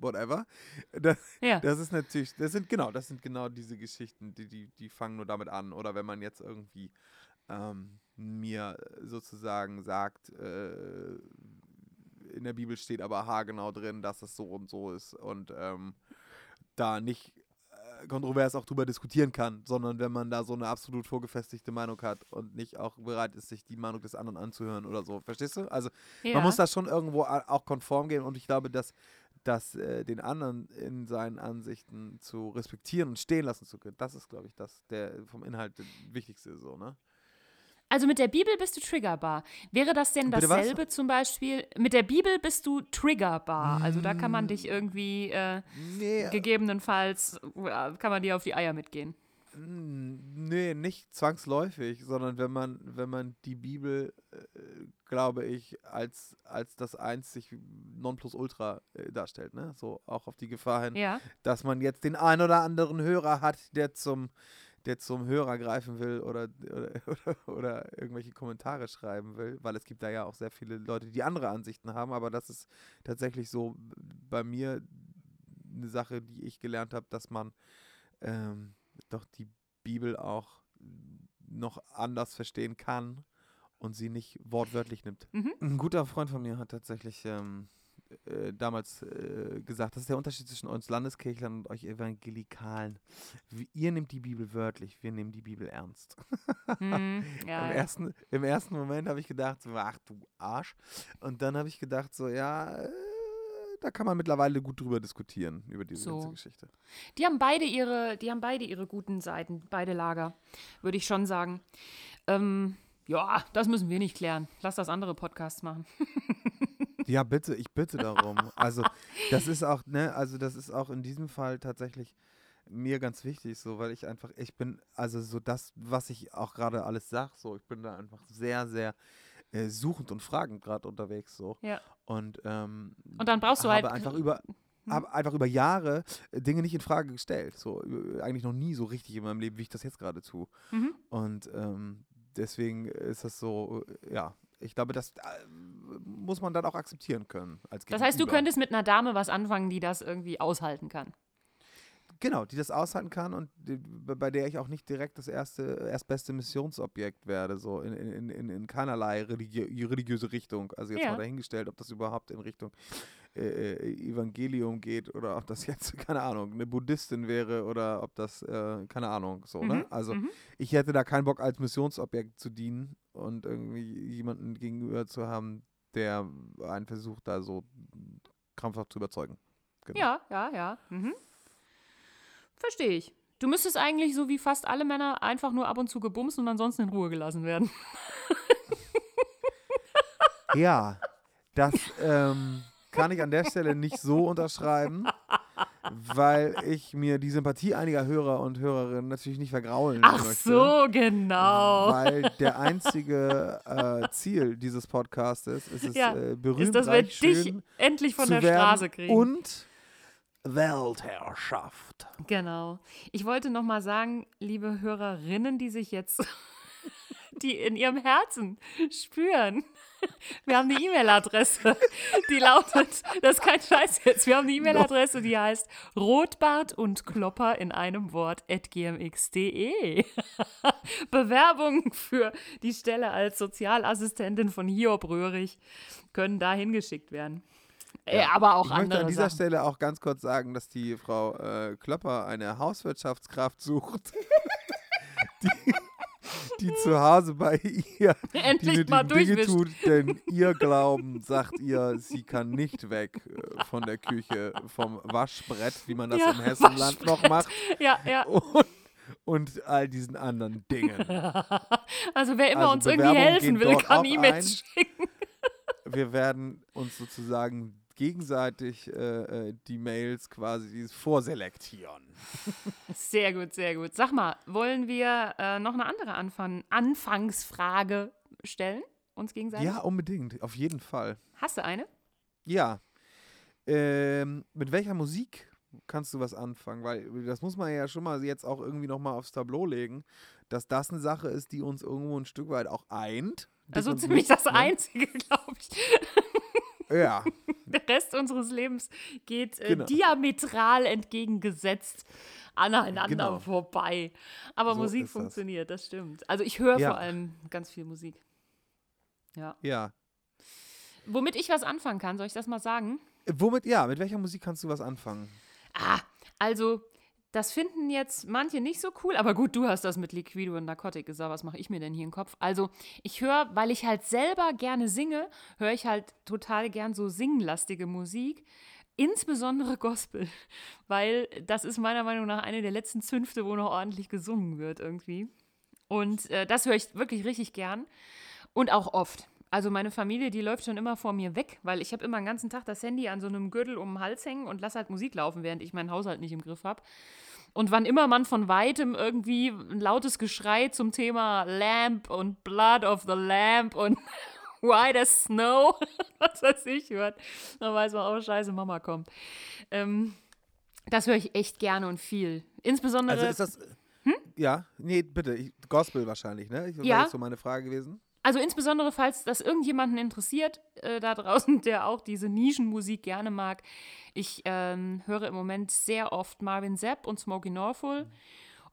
whatever. Das, Ja. das ist natürlich, das sind genau, das sind genau diese Geschichten, die, die, die fangen nur damit an. Oder wenn man jetzt irgendwie ähm, mir sozusagen sagt, äh, in der Bibel steht aber haargenau drin, dass es so und so ist und ähm, da nicht äh, kontrovers auch drüber diskutieren kann, sondern wenn man da so eine absolut vorgefestigte Meinung hat und nicht auch bereit ist, sich die Meinung des anderen anzuhören oder so. Verstehst du? Also ja. man muss da schon irgendwo auch konform gehen und ich glaube, dass, dass äh, den anderen in seinen Ansichten zu respektieren und stehen lassen zu können, das ist, glaube ich, das der vom Inhalt das Wichtigste so, ne? Also mit der Bibel bist du triggerbar. Wäre das denn dasselbe zum Beispiel? Mit der Bibel bist du triggerbar. Also da kann man dich irgendwie äh, Nee, gegebenenfalls, äh, kann man dir auf die Eier mitgehen. Mm, Nee, nicht zwangsläufig, sondern wenn man, wenn man die Bibel, äh, glaube ich, als, als das einzig Nonplusultra äh, darstellt, ne? So auch auf die Gefahr hin, Ja. dass man jetzt den ein oder anderen Hörer hat, der zum, der zum Hörer greifen will oder, oder, oder, oder irgendwelche Kommentare schreiben will, weil es gibt da ja auch sehr viele Leute, die andere Ansichten haben, aber das ist tatsächlich so bei mir eine Sache, die ich gelernt habe, dass man ähm, doch die Bibel auch noch anders verstehen kann und sie nicht wortwörtlich nimmt. Mhm. Ein guter Freund von mir hat tatsächlich ähm, äh, damals äh, gesagt, das ist der Unterschied zwischen uns Landeskirchlern und euch Evangelikalen. Wie- Ihr nehmt die Bibel wörtlich, wir nehmen die Bibel ernst. Hm, ja, Im, ersten, Im ersten Moment habe ich gedacht, so, ach du Arsch. Und dann habe ich gedacht, so, ja, äh, da kann man mittlerweile gut drüber diskutieren, über diese So. ganze Geschichte. Die haben beide ihre, die haben beide ihre guten Seiten, beide Lager, würde ich schon sagen. Ähm, ja, das müssen wir nicht klären. Lass das andere Podcasts machen. Ja, bitte, ich bitte darum. Also, das ist auch, ne, also das ist auch in diesem Fall tatsächlich mir ganz wichtig, so, weil ich einfach, ich bin, also so das, was ich auch gerade alles sag, so, ich bin da einfach sehr, sehr äh, suchend und fragend gerade unterwegs, so. Ja. Und, ähm, Und dann brauchst du halt- einfach über, Hm. habe einfach über Jahre äh, Dinge nicht in Frage gestellt, so, äh, eigentlich noch nie so richtig in meinem Leben, wie ich das jetzt gerade tue. Mhm. Und ähm, deswegen ist das so, äh, ja, ich glaube, das äh, muss man dann auch akzeptieren können. Als Das heißt, du könntest mit einer Dame was anfangen, die das irgendwie aushalten kann. Genau, die das aushalten kann und die, bei der ich auch nicht direkt das erste, erstbeste Missionsobjekt werde, so in, in, in, in keinerlei religiö religiöse Richtung. Also jetzt Ja. mal dahingestellt, ob das überhaupt in Richtung äh, äh, Evangelium geht oder ob das jetzt, keine Ahnung, eine Buddhistin wäre oder ob das, äh, keine Ahnung, so, ne? Mhm, Also mhm. ich hätte da keinen Bock als Missionsobjekt zu dienen und irgendwie jemanden gegenüber zu haben, der einen versucht, da so krampfhaft zu überzeugen. Genau. Ja, ja, ja. Mhm. Verstehe ich. Du müsstest eigentlich so wie fast alle Männer einfach nur ab und zu gebumst und ansonsten in Ruhe gelassen werden. Ja, das ähm, kann ich an der Stelle nicht so unterschreiben, weil ich mir die Sympathie einiger Hörer und Hörerinnen natürlich nicht vergraulen Ach möchte. so, genau. Weil der einzige äh, Ziel dieses Podcastes ist es, Ja, äh, berühmt, Ist, dass wir dich endlich von der werden Straße kriegen. Und Weltherrschaft. Genau. Ich wollte noch mal sagen, liebe Hörerinnen, die sich jetzt, die in ihrem Herzen spüren, wir haben eine E-Mail-Adresse, die lautet, das ist kein Scheiß jetzt, wir haben eine E-Mail-Adresse, die heißt rotbart und klopper in einem Wort at gmx.de. Bewerbungen für die Stelle als Sozialassistentin von Hiob Röhrig können da hingeschickt werden. Äh, aber auch Ich möchte andere an dieser Sachen. Stelle auch ganz kurz sagen, dass die Frau äh, Klöpper eine Hauswirtschaftskraft sucht, die, die zu Hause bei ihr die Endlich nötigen mal Dinge tut, denn ihr Glauben sagt ihr, sie kann nicht weg äh, von der Küche, vom Waschbrett, wie man das Ja, im Hessenland noch macht, Ja, ja. und, und all diesen anderen Dingen. Also wer immer Also uns irgendwie Bewerbungen helfen will, kann E-Mails schicken. Wir werden uns sozusagen gegenseitig äh, äh, die Mails quasi vorselektieren. Sehr gut, sehr gut. Sag mal, wollen wir äh, noch eine andere Anfang Anfangsfrage stellen? Uns gegenseitig? Ja, unbedingt, auf jeden Fall. Hast du eine? Ja. Ähm, mit welcher Musik kannst du was anfangen? Weil das muss man ja schon mal jetzt auch irgendwie nochmal aufs Tableau legen, dass das eine Sache ist, die uns irgendwo ein Stück weit auch eint. Also ziemlich das ne? Einzige, glaube ich. Ja, Der Rest unseres Lebens geht äh, Genau. diametral entgegengesetzt aneinander Genau. vorbei. Aber So Musik ist das. funktioniert, das stimmt. Also ich höre Ja. vor allem ganz viel Musik. Ja. ja. Womit ich was anfangen kann, soll ich das mal sagen? Womit, ja, mit welcher Musik kannst du was anfangen? Ah, also das finden jetzt manche nicht so cool, aber gut, du hast das mit Liquido und Narcotic gesagt, was mache ich mir denn hier im Kopf? Also ich höre, weil ich halt selber gerne singe, höre ich halt total gern so singenlastige Musik, insbesondere Gospel, weil das ist meiner Meinung nach eine der letzten Zünfte, wo noch ordentlich gesungen wird irgendwie. Und äh, das höre ich wirklich richtig gern und auch oft. Also meine Familie, die läuft schon immer vor mir weg, weil ich habe immer den ganzen Tag das Handy an so einem Gürtel um den Hals hängen und lasse halt Musik laufen, während ich meinen Haushalt nicht im Griff habe. Und wann immer man von weitem irgendwie ein lautes Geschrei zum Thema Lamp und Blood of the Lamp und White as Snow, was weiß ich, hört, dann weiß man, oh scheiße, Mama kommt. Ähm, das höre ich echt gerne und viel. Insbesondere Also ist das. Ja, nee, bitte. Ich, Gospel wahrscheinlich, ne? Ich, Hm? Ja. Wäre jetzt so meine Frage gewesen. Also insbesondere, falls das irgendjemanden interessiert äh, da draußen, der auch diese Nischenmusik gerne mag. Ich ähm, höre im Moment sehr oft Marvin Sepp und Smokey Norfolk.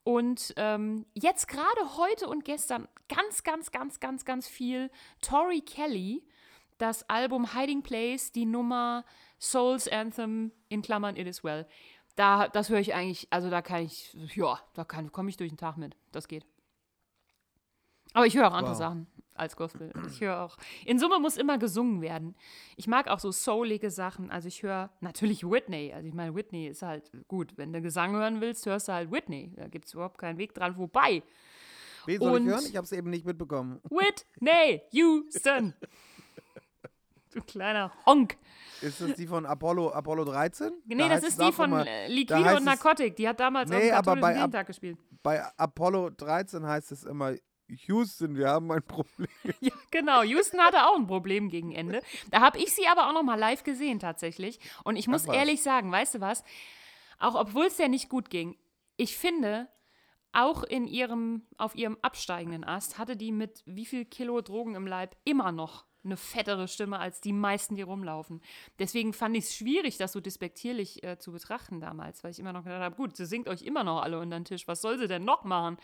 Und ähm, jetzt gerade heute und gestern ganz, ganz, ganz, ganz, ganz viel Tori Kelly. Das Album Hiding Place, die Nummer Soul's Anthem in Klammern It Is Well. Da, das höre ich eigentlich, also da kann ich, ja, da kann- komme ich durch den Tag mit. Das geht. Aber ich höre auch andere Wow. Sachen als Gospel. Ich höre auch. In Summe muss immer gesungen werden. Ich mag auch so soulige Sachen. Also ich höre natürlich Whitney. Also ich meine, Whitney ist halt gut. Wenn du Gesang hören willst, hörst du halt Whitney. Da gibt es überhaupt keinen Weg dran vorbei. Wen soll Und- ich hören? Ich habe es eben nicht mitbekommen. Whitney Houston. du kleiner Honk. Ist das die von Apollo, Apollo 13? Nee, Da das ist die von immer- äh, Liquido und Narcotic. Die hat damals Nee, auf dem aber bei Ab- gespielt. Bei Apollo 13 heißt es immer, Houston, wir haben ein Problem. Ja, genau. Houston hatte auch ein Problem gegen Ende. Da habe ich sie aber auch noch mal live gesehen tatsächlich. Und ich muss ehrlich sagen, weißt du was? Auch obwohl es ja nicht gut ging, ich finde, auch in ihrem, auf ihrem absteigenden Ast hatte die mit wie viel Kilo Drogen im Leib immer noch eine fettere Stimme als die meisten, die rumlaufen. Deswegen fand ich es schwierig, das so despektierlich äh, zu betrachten damals, weil ich immer noch gedacht habe, gut, sie singt euch immer noch alle unter den Tisch, was soll sie denn noch machen?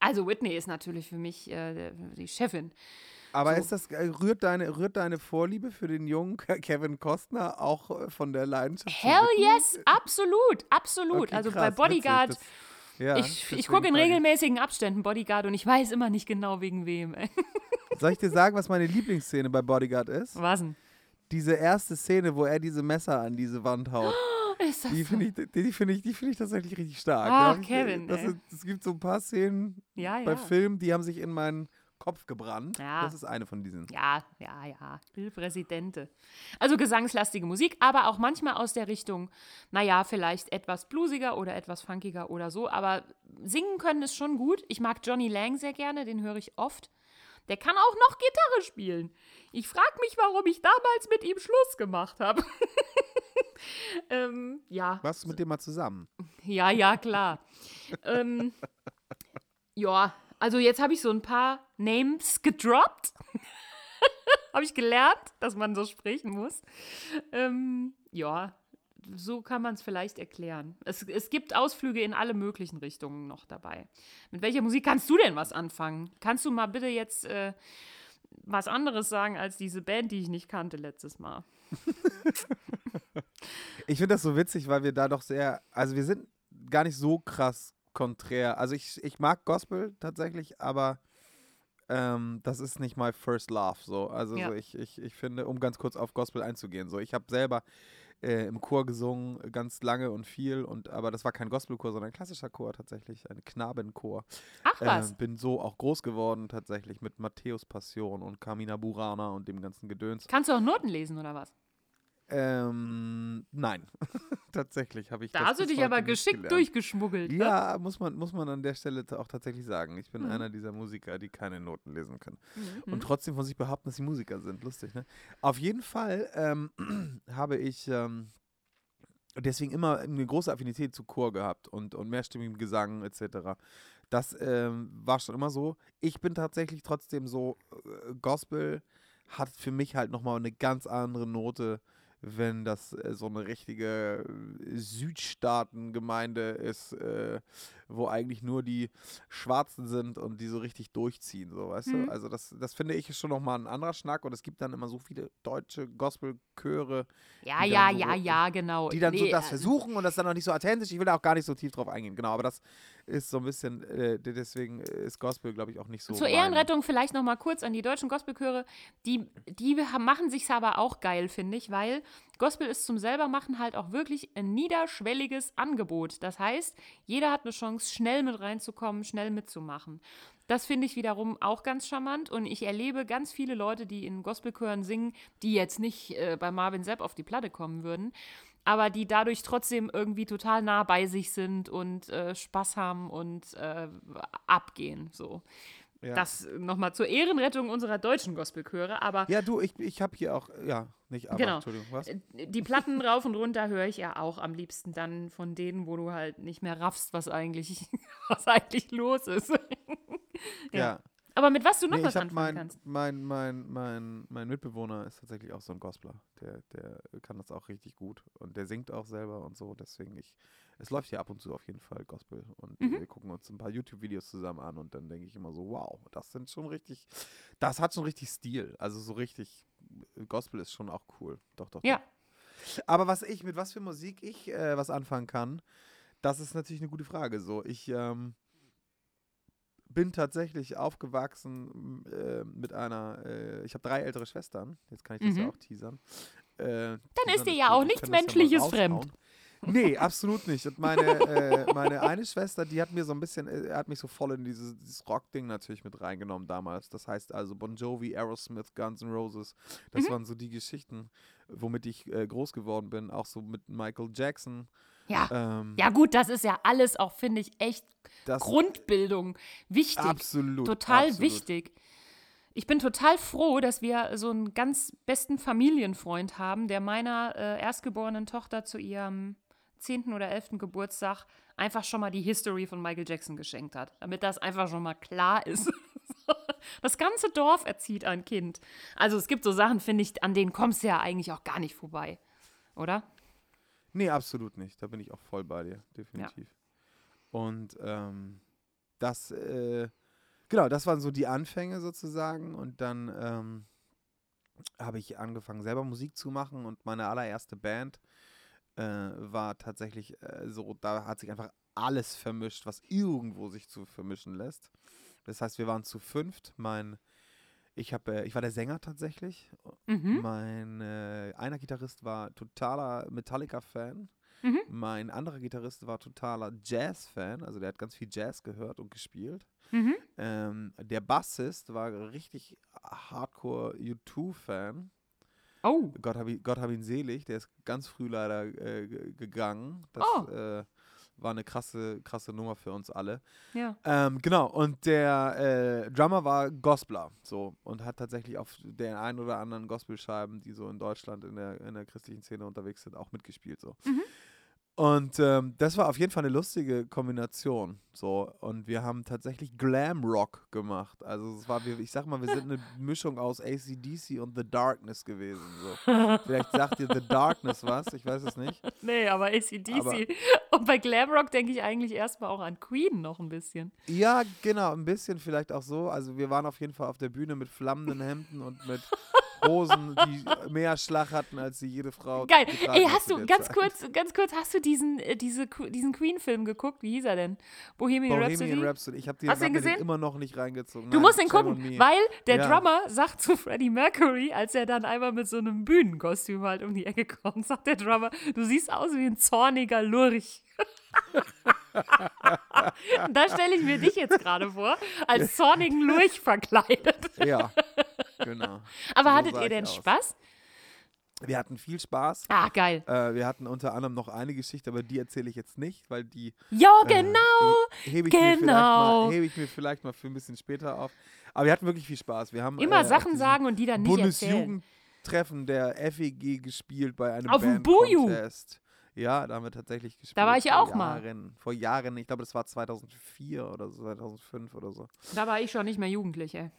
Also Whitney ist natürlich für mich äh, die Chefin. Aber So. ist das, äh, rührt, deine, rührt deine Vorliebe für den jungen Ke- Kevin Costner auch äh, von der Leidenschaft? Hell yes, absolut, absolut. Okay, also krass, bei Bodyguard, witzig, ja, ich, ich gucke in ich. regelmäßigen Abständen Bodyguard und ich weiß immer nicht genau wegen wem. Soll ich dir sagen, was meine Lieblingsszene bei Bodyguard ist? Was denn? Diese erste Szene, wo er diese Messer an diese Wand haut. Ist das Die finde ich, die, finde ich, die finde ich tatsächlich richtig stark. Ach, Da ich- Kevin, das ist, Es gibt so ein paar Szenen Ja, ja. bei Filmen, die haben sich in meinen Kopf gebrannt. Ja. Das ist eine von diesen. Ja, ja, ja. Il Presidente. Also gesangslastige Musik, aber auch manchmal aus der Richtung, naja, vielleicht etwas bluesiger oder etwas funkiger oder so. Aber singen können ist schon gut. Ich mag Johnny Lang sehr gerne, den höre ich oft. Der kann auch noch Gitarre spielen. Ich frage mich, warum ich damals mit ihm Schluss gemacht habe. ähm, ja, Warst du mit dem mal zusammen? ja, ja, klar. ähm, ja, also jetzt habe ich so ein paar Names gedroppt. habe ich gelernt, dass man so sprechen muss. Ähm, ja, so kann man es vielleicht erklären. Es, es gibt Ausflüge in alle möglichen Richtungen noch dabei. Mit welcher Musik kannst du denn was anfangen? Kannst du mal bitte jetzt äh, was anderes sagen als diese Band, die ich nicht kannte letztes Mal? Ich finde das so witzig, weil wir da doch sehr, also wir sind gar nicht so krass konträr. Also ich, ich mag Gospel tatsächlich, aber ähm, das ist nicht my first love. So. Also Ja. so ich, ich, ich finde, um ganz kurz auf Gospel einzugehen, so ich habe selber äh, im Chor gesungen, ganz lange und viel, und aber das war kein Gospelchor, sondern ein klassischer Chor tatsächlich, ein Knabenchor. Ach was. Ähm, bin so auch groß geworden tatsächlich mit Matthäus Passion und Carmina Burana und dem ganzen Gedöns. Kannst du auch Noten lesen oder was? Ähm, nein, tatsächlich habe ich Da hast du dich aber geschickt gelernt. durchgeschmuggelt. ne? Ja, muss man, muss man an der Stelle auch tatsächlich sagen. Ich bin Mhm. einer dieser Musiker, die keine Noten lesen können. Mhm. Und trotzdem von sich behaupten, dass sie Musiker sind. Lustig, ne? Auf jeden Fall ähm, habe ich, ähm, deswegen immer eine große Affinität zu Chor gehabt und, und mehrstimmigem Gesang etc. Das ähm, war schon immer so. Ich bin tatsächlich trotzdem so, äh, Gospel hat für mich halt nochmal eine ganz andere Note, wenn das äh, so eine richtige äh, Südstaatengemeinde ist, äh, wo eigentlich nur die Schwarzen sind und die so richtig durchziehen, so, weißt Mhm. du? Also das, das finde ich ist schon nochmal ein anderer Schnack und es gibt dann immer so viele deutsche Gospelchöre, Ja, ja, so- ja, ja, genau. die dann so Nee, das äh, versuchen und das dann auch nicht so authentisch. Ich will da auch gar nicht so tief drauf eingehen, genau, aber das ist so ein bisschen, äh, deswegen ist Gospel, glaube ich, auch nicht so. Zur Ehrenrettung vielleicht noch mal kurz an die deutschen Gospelchöre. Die, die machen sich aber auch geil, finde ich, weil Gospel ist zum selbermachen halt auch wirklich ein niederschwelliges Angebot. Das heißt, jeder hat eine Chance, schnell mit reinzukommen, schnell mitzumachen. Das finde ich wiederum auch ganz charmant und ich erlebe ganz viele Leute, die in Gospelchören singen, die jetzt nicht äh, bei Marvin Sepp auf die Platte kommen würden, aber die dadurch trotzdem irgendwie total nah bei sich sind und äh, Spaß haben und äh, abgehen. So. Ja. Das nochmal zur Ehrenrettung unserer deutschen Gospelchöre, aber Ja, du, ich, ich habe hier auch, ja, nicht aber, Genau. Entschuldigung, was? äh, die Platten rauf und runter höre ich ja auch am liebsten dann von denen, wo du halt nicht mehr raffst, was eigentlich, was eigentlich los ist. Ja. Aber mit was du noch Nee, was anfangen mein, kannst. mein, mein, mein, mein Mitbewohner ist tatsächlich auch so ein Gospler. Der, der kann das auch richtig gut und der singt auch selber und so. Deswegen ich, es läuft hier ab und zu auf jeden Fall Gospel und Mhm. wir gucken uns ein paar YouTube-Videos zusammen an und dann denke ich immer so, wow, das sind schon richtig, das hat schon richtig Stil. Also so richtig, Gospel ist schon auch cool. Doch, doch. Ja. Doch. Aber was ich, mit was für Musik ich äh, was anfangen kann, das ist natürlich eine gute Frage. So, ich ähm, bin tatsächlich aufgewachsen äh, mit einer, äh, ich habe drei ältere Schwestern, jetzt kann ich das ja Mhm. auch teasern. Äh, Dann ist dir ja auch nichts ja Menschliches fremd. Nee, absolut nicht. Und meine, äh, meine eine Schwester, die hat mir so ein bisschen, äh, hat mich so voll in dieses, dieses Rock-Ding natürlich mit reingenommen damals. Das heißt also Bon Jovi, Aerosmith, Guns N' Roses. Das Mhm. waren so die Geschichten, womit ich äh, groß geworden bin. Auch so mit Michael Jackson. Ja. Ähm, Ja, gut, das ist ja alles auch, finde ich, echt das Grundbildung. Wichtig. absolut. total absolut. wichtig. Ich bin total froh, dass wir so einen ganz besten Familienfreund haben, der meiner äh, erstgeborenen Tochter zu ihrem 10. oder 11. Geburtstag einfach schon mal die History von Michael Jackson geschenkt hat, damit das einfach schon mal klar ist. Das ganze Dorf erzieht ein Kind. Also es gibt so Sachen, finde ich, an denen kommst du ja eigentlich auch gar nicht vorbei. Oder? Nee, absolut nicht. Da bin ich auch voll bei dir, definitiv. Und ähm, das, äh, genau, das waren so die Anfänge sozusagen. Und dann ähm, habe ich angefangen, selber Musik zu machen. Und meine allererste Band äh, war tatsächlich äh, so, da hat sich einfach alles vermischt, was irgendwo sich zu vermischen lässt. Das heißt, wir waren zu fünft. Mein, ich habe, äh, ich war der Sänger tatsächlich. Mhm. Mein äh, einer Gitarrist war totaler Metallica-Fan. Mhm. Mein anderer Gitarrist war totaler Jazz-Fan, also der hat ganz viel Jazz gehört und gespielt. Mhm. Ähm, der Bassist war richtig Hardcore U2-Fan. Oh. Gott hab, ihn, Gott hab ihn selig, der ist ganz früh leider äh, ge- gegangen. Das Oh. äh, war eine krasse, krasse Nummer für uns alle. Ja. Ähm, genau, und der äh, Drummer war Gospeler, so, und hat tatsächlich auf den ein oder anderen Gospelscheiben, die so in Deutschland in der, in der christlichen Szene unterwegs sind, auch mitgespielt, so. Mhm. Und ähm, das war auf jeden Fall eine lustige Kombination, so, und wir haben tatsächlich Glam Rock gemacht, also es war, ich sag mal, wir sind eine Mischung aus ACDC und The Darkness gewesen, so. Vielleicht sagt dir The Darkness was, ich weiß es nicht. Nee, aber ACDC. Und bei Glamrock denke ich eigentlich erstmal auch an Queen noch ein bisschen. Ja, genau, ein bisschen vielleicht auch so. Also wir waren auf jeden Fall auf der Bühne mit flammenden Hemden und mit Hosen, die mehr Schlag hatten, als sie jede Frau. Geil. Ey, hast du, ganz Zeit. kurz, ganz kurz, hast du diesen, äh, diese, diesen Queen-Film geguckt? Wie hieß er denn? Bohemian, Bohemian Rhapsody? Rhapsody. Ich habe den, hab den gesehen? immer noch nicht reingezogen. Du Nein, musst ihn gucken, weil der Ja. Drummer sagt zu Freddie Mercury, als er dann einmal mit so einem Bühnenkostüm halt um die Ecke kommt, sagt der Drummer, du siehst aus wie ein zorniger Lurch. da stelle ich mir dich jetzt gerade vor, als zornigen Lurch verkleidet. Ja, genau. Aber So hattet ihr denn aus. Spaß? Wir hatten viel Spaß. Ah, geil. Äh, wir hatten unter anderem noch eine Geschichte, aber die erzähle ich jetzt nicht, weil die Ja, äh, genau. he- hebe ich, mir vielleicht genau. mal, hebe ich mir vielleicht mal für ein bisschen später auf. Aber wir hatten wirklich viel Spaß. Wir haben Immer äh, Sachen sagen und die dann nicht erzählen. Bundesjugendtreffen der FEG gespielt bei einem Auf dem Buju. Band-Contest. Ja, da haben wir tatsächlich gespielt. Da war ich auch mal. Jahren, Vor Jahren, ich glaube, das war 2004 oder so, 2005 oder so. Da war ich schon nicht mehr jugendlich, ey.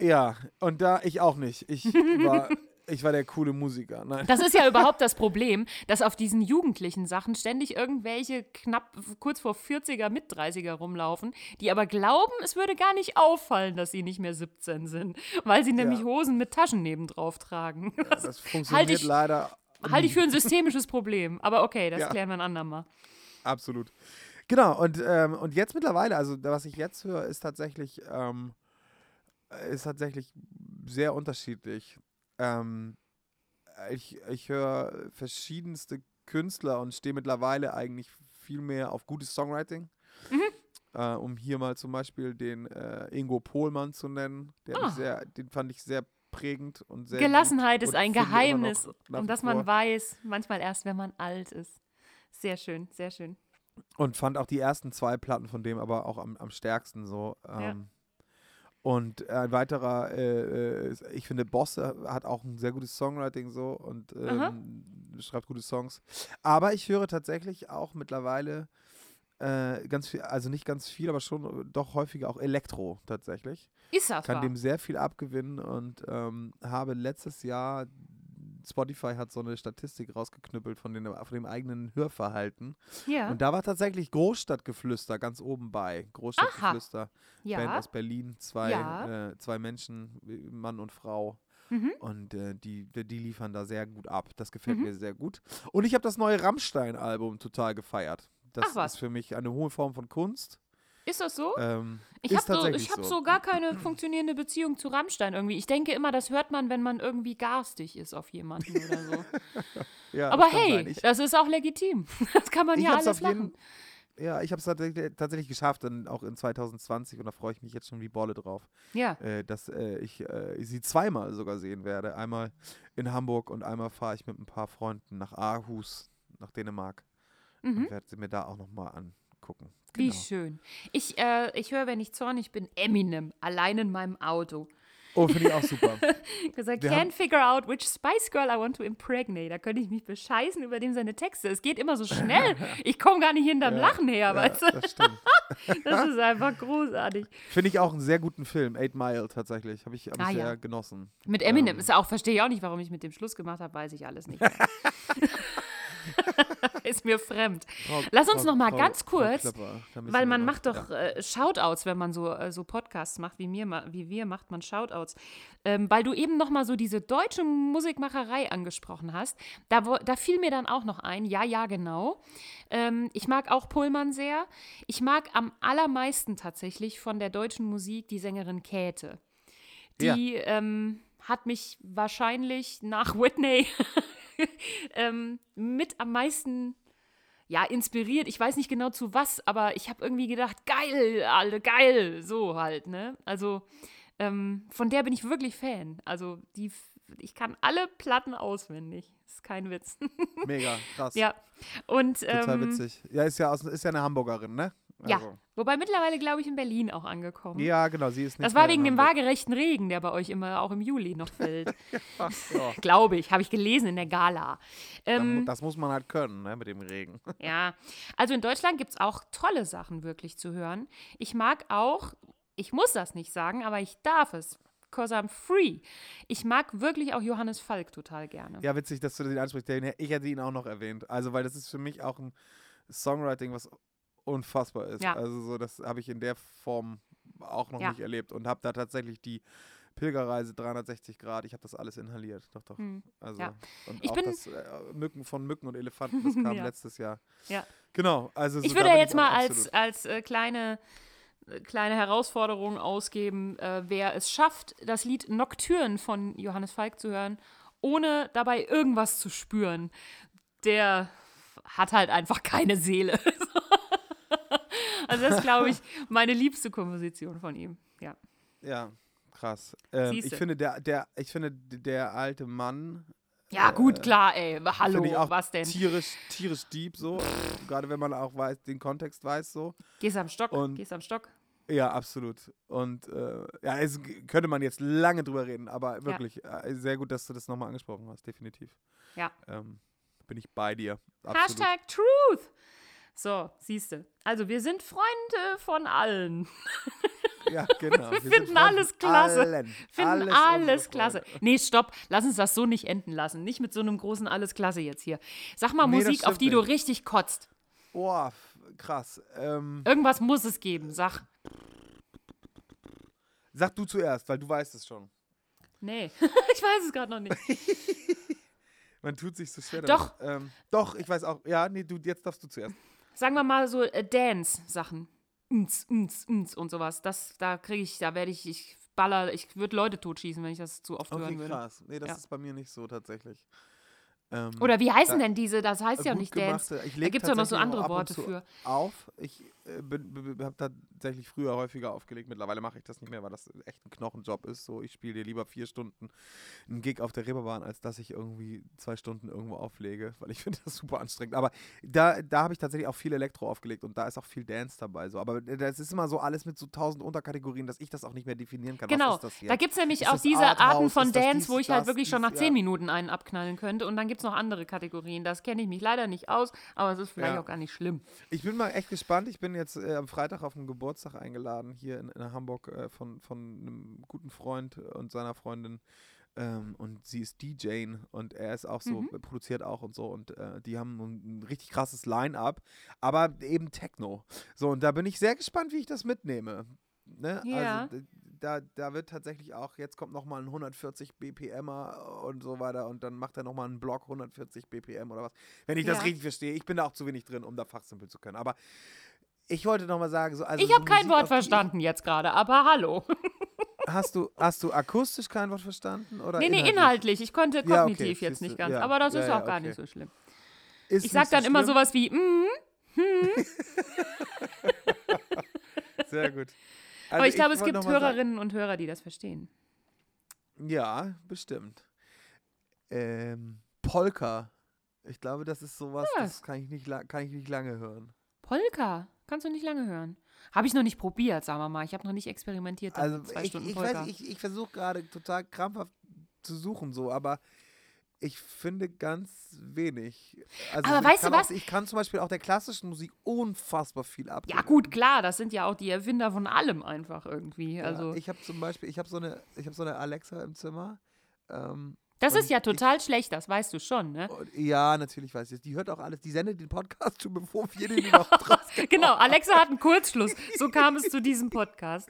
Ja, und da ich auch nicht. Ich war, ich war der coole Musiker. Nein. Das ist ja überhaupt das Problem, dass auf diesen jugendlichen Sachen ständig irgendwelche knapp kurz vor 40er, mit 30er rumlaufen, die aber glauben, es würde gar nicht auffallen, dass sie nicht mehr 17 sind, weil sie nämlich Ja. Hosen mit Taschen nebendrauf tragen. Das funktioniert ich- leider Halte ich für ein systemisches Problem. Aber okay, das Ja. klären wir ein andermal. Absolut. Genau, und, ähm, und jetzt mittlerweile, also was ich jetzt höre, ist tatsächlich, ähm, ist tatsächlich sehr unterschiedlich. Ähm, ich ich höre verschiedenste Künstler und stehe mittlerweile eigentlich viel mehr auf gutes Songwriting. Mhm. Äh, um hier mal zum Beispiel den äh, Ingo Pohlmann zu nennen. Ah. sehr, den fand ich sehr prägend und sehr. Gelassenheit ist ein Geheimnis, um das man weiß, manchmal erst, wenn man alt ist. Sehr schön, sehr schön. Und fand auch die ersten zwei Platten von dem aber auch am, am stärksten so. Ähm, Und ein weiterer, äh, äh, ich finde, Bosse hat auch ein sehr gutes Songwriting so und ähm, schreibt gute Songs. Aber ich höre tatsächlich auch mittlerweile äh, ganz viel, also nicht ganz viel, aber schon doch häufiger auch Elektro tatsächlich. Ist das Kann wahr? dem sehr viel abgewinnen und ähm, habe letztes Jahr, Spotify hat so eine Statistik rausgeknüppelt von, den, von dem eigenen Hörverhalten. Ja, Und da war tatsächlich Großstadtgeflüster ganz oben bei. Großstadtgeflüster, Band ja. aus Berlin, zwei, Ja. äh, zwei Menschen, äh, Mann und Frau. Mhm. Und äh, die, die liefern da sehr gut ab. Das gefällt Mhm. mir sehr gut. Und ich habe das neue Rammstein-Album total gefeiert. Das ist für mich eine hohe Form von Kunst. Ist das so? Ähm, Ich habe so, ich hab so. so gar keine funktionierende Beziehung zu Rammstein irgendwie. Ich denke immer, das hört man, wenn man irgendwie garstig ist auf jemanden oder so. Ja, Aber das hey. Ich, das ist auch legitim. Das kann man ja alles machen. ja, ich habe es tatsächlich, tatsächlich geschafft, dann auch in 2020 und da freue ich mich jetzt schon wie Bolle drauf. Ja. äh, dass äh, ich äh, sie zweimal sogar sehen werde. Einmal in Hamburg und einmal fahre ich mit ein paar Freunden nach Aarhus, nach Dänemark Mhm. und werde sie mir da auch nochmal angucken. Wie Genau. schön. Ich, äh, ich höre, wenn ich zornig bin, Eminem, allein in meinem Auto. Oh, finde ich auch super. Because I can't haben- figure out which Spice Girl I want to impregnate. Da könnte ich mich bescheißen über dem seine Texte. Es geht immer so schnell. Ich komme gar nicht hinterm Ja, Lachen her, ja, weißt du? das stimmt. Das ist einfach großartig. Finde ich auch einen sehr guten Film. Eight Mile tatsächlich. Habe ich, hab ich Ah, sehr ja. genossen. Mit Eminem Ähm. ist auch, verstehe ich auch nicht, warum ich mit dem Schluss gemacht habe, weiß ich alles nicht. Ist mir fremd. Frau- Lass uns Frau- noch mal Frau- ganz kurz, müssen Weil man macht doch Ja. äh, Shoutouts, wenn man so, äh, so Podcasts macht, wie, mir, wie wir, macht man Shoutouts. Ähm, weil du eben noch mal so diese deutsche Musikmacherei angesprochen hast, da, wo, da fiel mir dann auch noch ein, ja, ja, genau. Ähm, ich mag auch Pullmann sehr. Ich mag am allermeisten tatsächlich von der deutschen Musik die Sängerin Käthe. Ja. Die ähm, hat mich wahrscheinlich nach Whitney ähm, mit am meisten ja, inspiriert. Ich weiß nicht genau zu was, aber ich habe irgendwie gedacht, geil, alle geil, so halt, ne? Also ähm, von der bin ich wirklich Fan. Also die, ich kann alle Platten auswendig. Ist kein Witz. Mega, krass. ja. Und Total ähm, witzig. Ja, ist ja, aus, ist ja eine Hamburgerin, ne? Ja. Also, Wobei mittlerweile, glaube ich, in Berlin auch angekommen. Ja, genau, sie ist nicht Das war wegen dem waagerechten Regen, der bei euch immer auch im Juli noch fällt. Ach, ja. glaube ich, habe ich gelesen in der Gala. Ähm, Das muss man halt können, ne, mit dem Regen. Ja, also in Deutschland gibt es auch tolle Sachen wirklich zu hören. Ich mag auch, ich muss das nicht sagen, aber ich darf es, because I'm free. Ich mag wirklich auch Johannes Falk total gerne. Ja, witzig, dass du den ansprichst. Ich hätte ihn auch noch erwähnt. Also, weil das ist für mich auch ein Songwriting, was unfassbar ist. Ja. Also, so, das habe ich in der Form auch noch Ja. nicht erlebt und habe da tatsächlich die Pilgerreise 360 Grad, ich habe das alles inhaliert. Doch, doch. Hm. Also, Ja. und Ich auch bin- das äh, Mücken von Mücken und Elefanten, das kam letztes Jahr. Ja. Genau, also so, Ich würde jetzt auch mal als, als äh, kleine, äh, kleine Herausforderung ausgeben, äh, wer es schafft, das Lied Nocturne von Johannes Falk zu hören, ohne dabei irgendwas zu spüren, der hat halt einfach keine Seele. also das ist, glaube ich, meine liebste Komposition von ihm. Ja. Ja, krass. Ähm, ich finde, der, der, ich finde, der alte Mann Ja, gut, klar, ey. Hallo, ich auch was denn? tierisch, tierisch deep so. Gerade wenn man auch weiß, den Kontext weiß so. Gehst am Stock, Und- gehst am Stock. Ja, absolut. Und äh, ja, es könnte man jetzt lange drüber reden, aber wirklich äh, sehr gut, dass du das nochmal angesprochen hast, definitiv. Ja. Ähm, bin ich bei dir. Absolut. Hashtag Truth. So, siehste. Also wir sind Freunde von allen. Ja, genau. Wir sind finden alles klasse. Allen. Finden Alles alles, klasse. Nee, stopp. Lass uns das so nicht enden lassen. Nicht mit so einem großen Alles klasse jetzt hier. Sag mal Nee, Musik, auf die du nicht. richtig kotzt. Boah, krass. Ähm, Irgendwas muss es geben. Sag. sag du zuerst, weil du weißt es schon. Nee, ich weiß es gerade noch nicht. Man tut sich so schwer. Doch. Ähm, doch, ich weiß auch. Ja, nee, du, jetzt darfst du zuerst. Sagen wir mal so äh, Dance-Sachen. Ns, ns, ns und sowas. Das, da kriege ich, da werde ich, ich baller, ich würde Leute totschießen, wenn ich das zu oft Okay, hören würde. krass. Nee, das Ja. ist bei mir nicht so tatsächlich. Ähm, Oder wie heißen Da- denn diese? Das heißt ja nicht Dance. gemachte- Ich Da gibt es ja noch so andere Worte für. Auf. Ich äh, habe tatsächlich früher häufiger aufgelegt. Mittlerweile mache ich das nicht mehr, weil das echt ein Knochenjob ist. So, ich spiele dir lieber vier Stunden einen Gig auf der Reeperbahn, als dass ich irgendwie zwei Stunden irgendwo auflege, weil ich finde das super anstrengend. Aber da, da habe ich tatsächlich auch viel Elektro aufgelegt und da ist auch viel Dance dabei. So. Aber das ist immer so alles mit so tausend Unterkategorien, dass ich das auch nicht mehr definieren kann. Genau, da gibt es nämlich Ist auch diese Arten Arthouse? von Dance, dies, wo ich halt das, wirklich schon dies? nach zehn Ja. Minuten einen abknallen könnte. Und dann gibt es noch andere Kategorien. Das kenne ich mich leider nicht aus, aber es ist vielleicht Ja. auch gar nicht schlimm. Ich bin mal echt gespannt. Ich bin jetzt äh, am Freitag auf einen Geburtstag eingeladen hier in, in Hamburg äh, von, von einem guten Freund und seiner Freundin. Ähm, und sie ist DJ und er ist auch so, Mhm. produziert auch und so. Und äh, die haben ein, ein richtig krasses Line-up, aber eben Techno. So, und da bin ich sehr gespannt, wie ich das mitnehme. Ne? Ja. Also da, da wird tatsächlich auch, jetzt kommt nochmal ein 140 BPMer und so weiter und dann macht er nochmal einen Block 140 BPM oder was. Wenn ich das Ja. richtig verstehe. Ich bin da auch zu wenig drin, um da fachsimpel zu können. Aber ich wollte nochmal sagen, so, also ich so habe kein Wort verstanden jetzt gerade, aber hallo. Hast du, hast du akustisch kein Wort verstanden? Oder nee, nee, inhaltlich? Ich konnte Ja, okay, kognitiv jetzt nicht ganz. ja. Aber das ist auch gar okay. nicht so schlimm. Ist Ich sag dann so immer sowas wie, mm, Sehr gut. Aber Also ich glaube, es wollte gibt mal sagen- Hörerinnen und Hörer, die das verstehen. Ja, bestimmt. Ähm, Polka. Ich glaube, das ist sowas, Ja. das kann ich, nicht, kann ich nicht lange hören. Polka, kannst du nicht lange hören. Habe ich noch nicht probiert, sagen wir mal. Ich habe noch nicht experimentiert. Also zwei ich, Stunden ich weiß, ich, ich versuche gerade total krampfhaft zu suchen, so, aber ich finde ganz wenig. Also Aber ich weißt du kann auch, was? Ich kann zum Beispiel auch der klassischen Musik unfassbar viel ab. ja gut, klar, das sind ja auch die Erfinder von allem einfach irgendwie. Also ich habe zum Beispiel, ich habe so eine, ich habe so eine Alexa im Zimmer. Ähm, das ist ja ich- total schlecht, das weißt du schon, ne? ja, natürlich weiß ich es. Die hört auch alles. Die sendet den Podcast schon, bevor wir den überhaupt raus. Genau, Alexa hat einen Kurzschluss. So kam es zu diesem Podcast.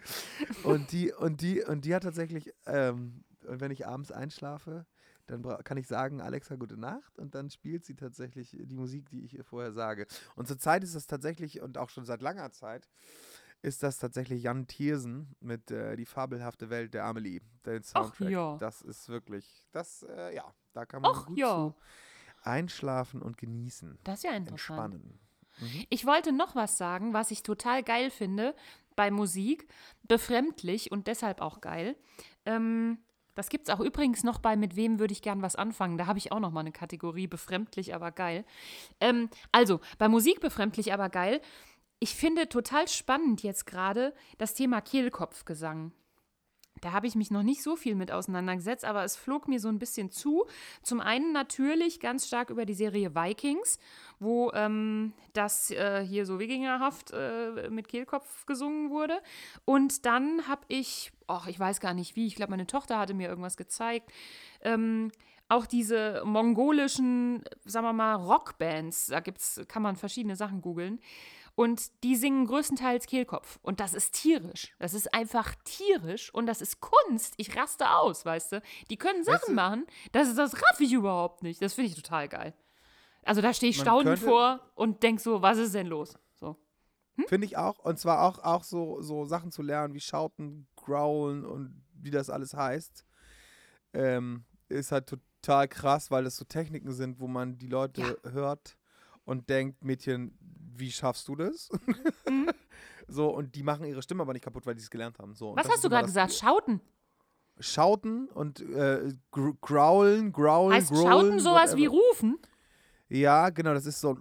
Und die, und die, und die hat tatsächlich, ähm, und wenn ich abends einschlafe, dann kann ich sagen, Alexa, gute Nacht. Und dann spielt sie tatsächlich die Musik, die ich ihr vorher sage. Und zurzeit ist das tatsächlich, und auch schon seit langer Zeit, ist das tatsächlich Jan Thiersen mit äh, Die fabelhafte Welt der Amelie, den Soundtrack. ja. Das ist wirklich, das, äh, ja, da kann man Ach gut ja. zu einschlafen und genießen. Das ist ja interessant. Entspannen. Ich wollte noch was sagen, was ich total geil finde bei Musik. Befremdlich und deshalb auch geil. Ähm, das gibt es auch übrigens noch bei Mit wem würde ich gern was anfangen. Da habe ich auch noch mal eine Kategorie befremdlich, aber geil. Ähm, also, bei Musik befremdlich, aber geil. Ich finde total spannend jetzt gerade das Thema Kehlkopfgesang. Da habe ich mich noch nicht so viel mit auseinandergesetzt, aber es flog mir so ein bisschen zu. Zum einen natürlich ganz stark über die Serie Vikings, wo ähm, das äh, hier so wikingerhaft äh, mit Kehlkopf gesungen wurde. Und dann habe ich, ach, ich weiß gar nicht wie, ich glaube, meine Tochter hatte mir irgendwas gezeigt. Ähm, auch diese mongolischen, sagen wir mal, Rockbands, da gibt's, kann man verschiedene Sachen googeln. Und die singen größtenteils Kehlkopf. Und das ist tierisch. Das ist einfach tierisch und das ist Kunst. Ich raste aus, weißt du. Die können Sachen Weißt du- machen, das, das raff ich überhaupt nicht. Das finde ich total geil. Also da stehe ich staunend vor und denk so, was ist denn los? So. Finde ich auch. Und zwar auch, auch so, so Sachen zu lernen wie Schauten, Growlen und wie das alles heißt. Ähm, ist halt total krass, weil das so Techniken sind, wo man die Leute hört und denkt, Mädchen, wie schaffst du das? so, und die machen ihre Stimme aber nicht kaputt, weil die es gelernt haben. So, Was hast du gerade gesagt? Schauten. Schauten und äh, gr growlen, growlen, Heißt growlen, Schauten sowas wie whatever. rufen? Ja, genau, das ist so ein.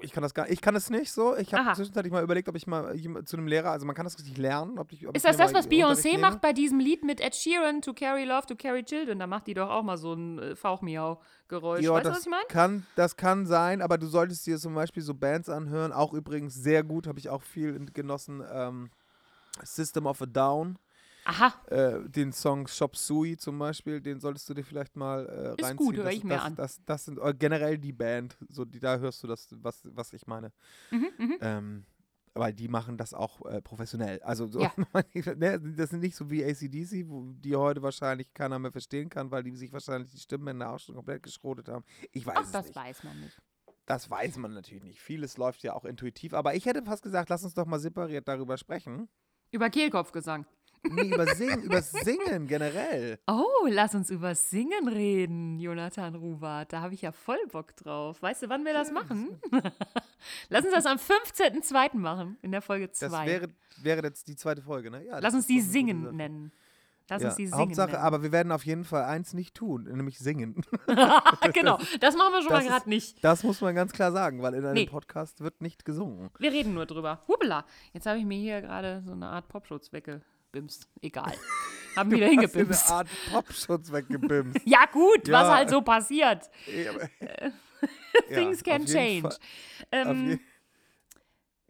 Ich kann das gar ich kann das nicht so. Ich habe zwischenzeitlich mal überlegt, ob ich mal zu einem Lehrer, also man kann das richtig lernen. Ob ich, ob Ist das das, was Beyoncé macht bei diesem Lied mit Ed Sheeran, To Carry Love, To Carry Children? Da macht die doch auch mal so ein äh, Fauchmiau-Geräusch. Ja, weißt du, das was ich meine? kann, das kann sein, aber du solltest dir zum Beispiel so Bands anhören. Auch übrigens sehr gut, habe ich auch viel genossen. Ähm, System of a Down, Aha, äh, den Song Shop Sui zum Beispiel, den solltest du dir vielleicht mal äh, Ist reinziehen. gut, hör das, ich mir das, an. Das, das sind äh, generell die Band, so die, da hörst du das, was, was ich meine. Mhm, mhm. Ähm, weil die machen das auch äh, professionell. Also so, Ja. ne, das sind nicht so wie ACDC, wo die heute wahrscheinlich keiner mehr verstehen kann, weil die sich wahrscheinlich die Stimmbänder auch schon komplett geschrotet haben. Ich weiß Ach, es das nicht. weiß man nicht. Das weiß man natürlich nicht. Vieles läuft ja auch intuitiv. Aber ich hätte fast gesagt, lass uns doch mal separiert darüber sprechen. Über Kehlkopfgesang. Nee, über Singen, über Singen generell. Oh, lass uns über Singen reden, Jonathan Ruwart. Da habe ich ja voll Bock drauf. Weißt du, wann wir das machen? lass uns das am 15.02. machen, in der Folge Das 2. wäre, wäre jetzt die zweite Folge, ne? Ja, Lass das uns die Singen nennen. Lass Ja, uns die Singen Hauptsache, nennen. aber wir werden auf jeden Fall eins nicht tun, nämlich singen. genau, das machen wir schon mal Das ist- gerade nicht. Das muss man ganz klar sagen, weil in einem Nee. Podcast wird nicht gesungen. Wir reden nur drüber. Hubela, jetzt habe ich mir hier gerade so eine Art Popschutz weggebimst. Egal. Haben wieder Hast dir eine hingebimst. Art Popschutz weggebimst. Ja, gut, Ja. was halt so passiert. Ja, aber- Things Ja, can change. Ähm,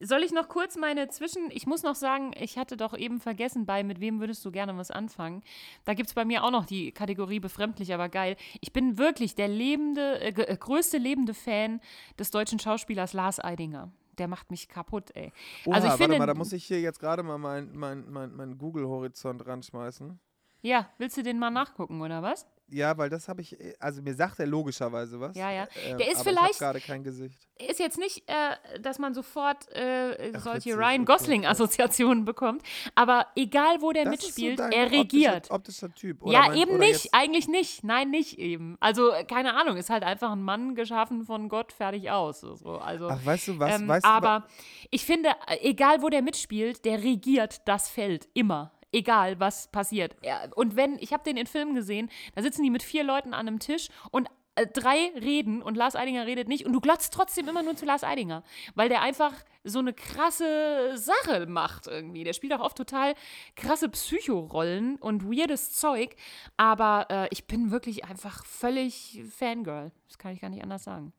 Soll ich noch kurz meine Zwischen... Ich muss noch sagen, ich hatte doch eben vergessen bei Mit wem würdest du gerne was anfangen? Da gibt es bei mir auch noch die Kategorie befremdlich, aber geil. Ich bin wirklich der lebende, äh, äh, größte lebende Fan des deutschen Schauspielers Lars Eidinger. Der macht mich kaputt, ey. Oha, also ich warte finde... mal, da muss ich hier jetzt gerade mal meinen mein, mein, mein Google-Horizont ranschmeißen. ja, willst du den mal nachgucken, oder was? Ja, weil das habe ich, äh, also mir sagt er logischerweise was. Ja, ja. äh, Der ist aber vielleicht- gerade kein Gesicht. ist jetzt nicht, äh, dass man sofort äh, Ach, solche Ryan Gosling-Assoziationen bekommt, aber egal wo der Das ist so mitspielt, dein er regiert. Optischer, optischer Typ. Oder ja, mein- eben oder nicht, eigentlich nicht. Nein, nicht eben. Also, äh, keine Ahnung, ist halt einfach ein Mann geschaffen von Gott, fertig aus. So, also, ach, weißt du was? ähm, weißt du, aber ich finde, egal wo der mitspielt, der regiert das Feld immer. Egal, was passiert. Er, und wenn, ich habe den in Filmen gesehen, da sitzen die mit vier Leuten an einem Tisch und äh, drei reden und Lars Eidinger redet nicht und du glotzt trotzdem immer nur zu Lars Eidinger, weil der einfach so eine krasse Sache macht irgendwie. Der spielt auch oft total krasse Psychorollen und weirdes Zeug, aber äh, ich bin wirklich einfach völlig Fangirl. Das kann ich gar nicht anders sagen.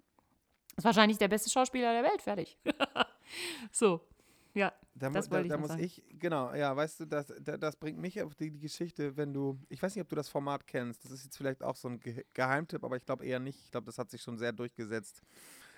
Ist wahrscheinlich der beste Schauspieler der Welt, fertig. so, ja, Da, das da, wollte ich da noch muss sagen. ich, genau, ja, weißt du, das, da, das bringt mich auf die, die Geschichte, wenn du, ich weiß nicht, ob du das Format kennst, das ist jetzt vielleicht auch so ein Ge Geheimtipp, aber ich glaube eher nicht. Ich glaube, das hat sich schon sehr durchgesetzt.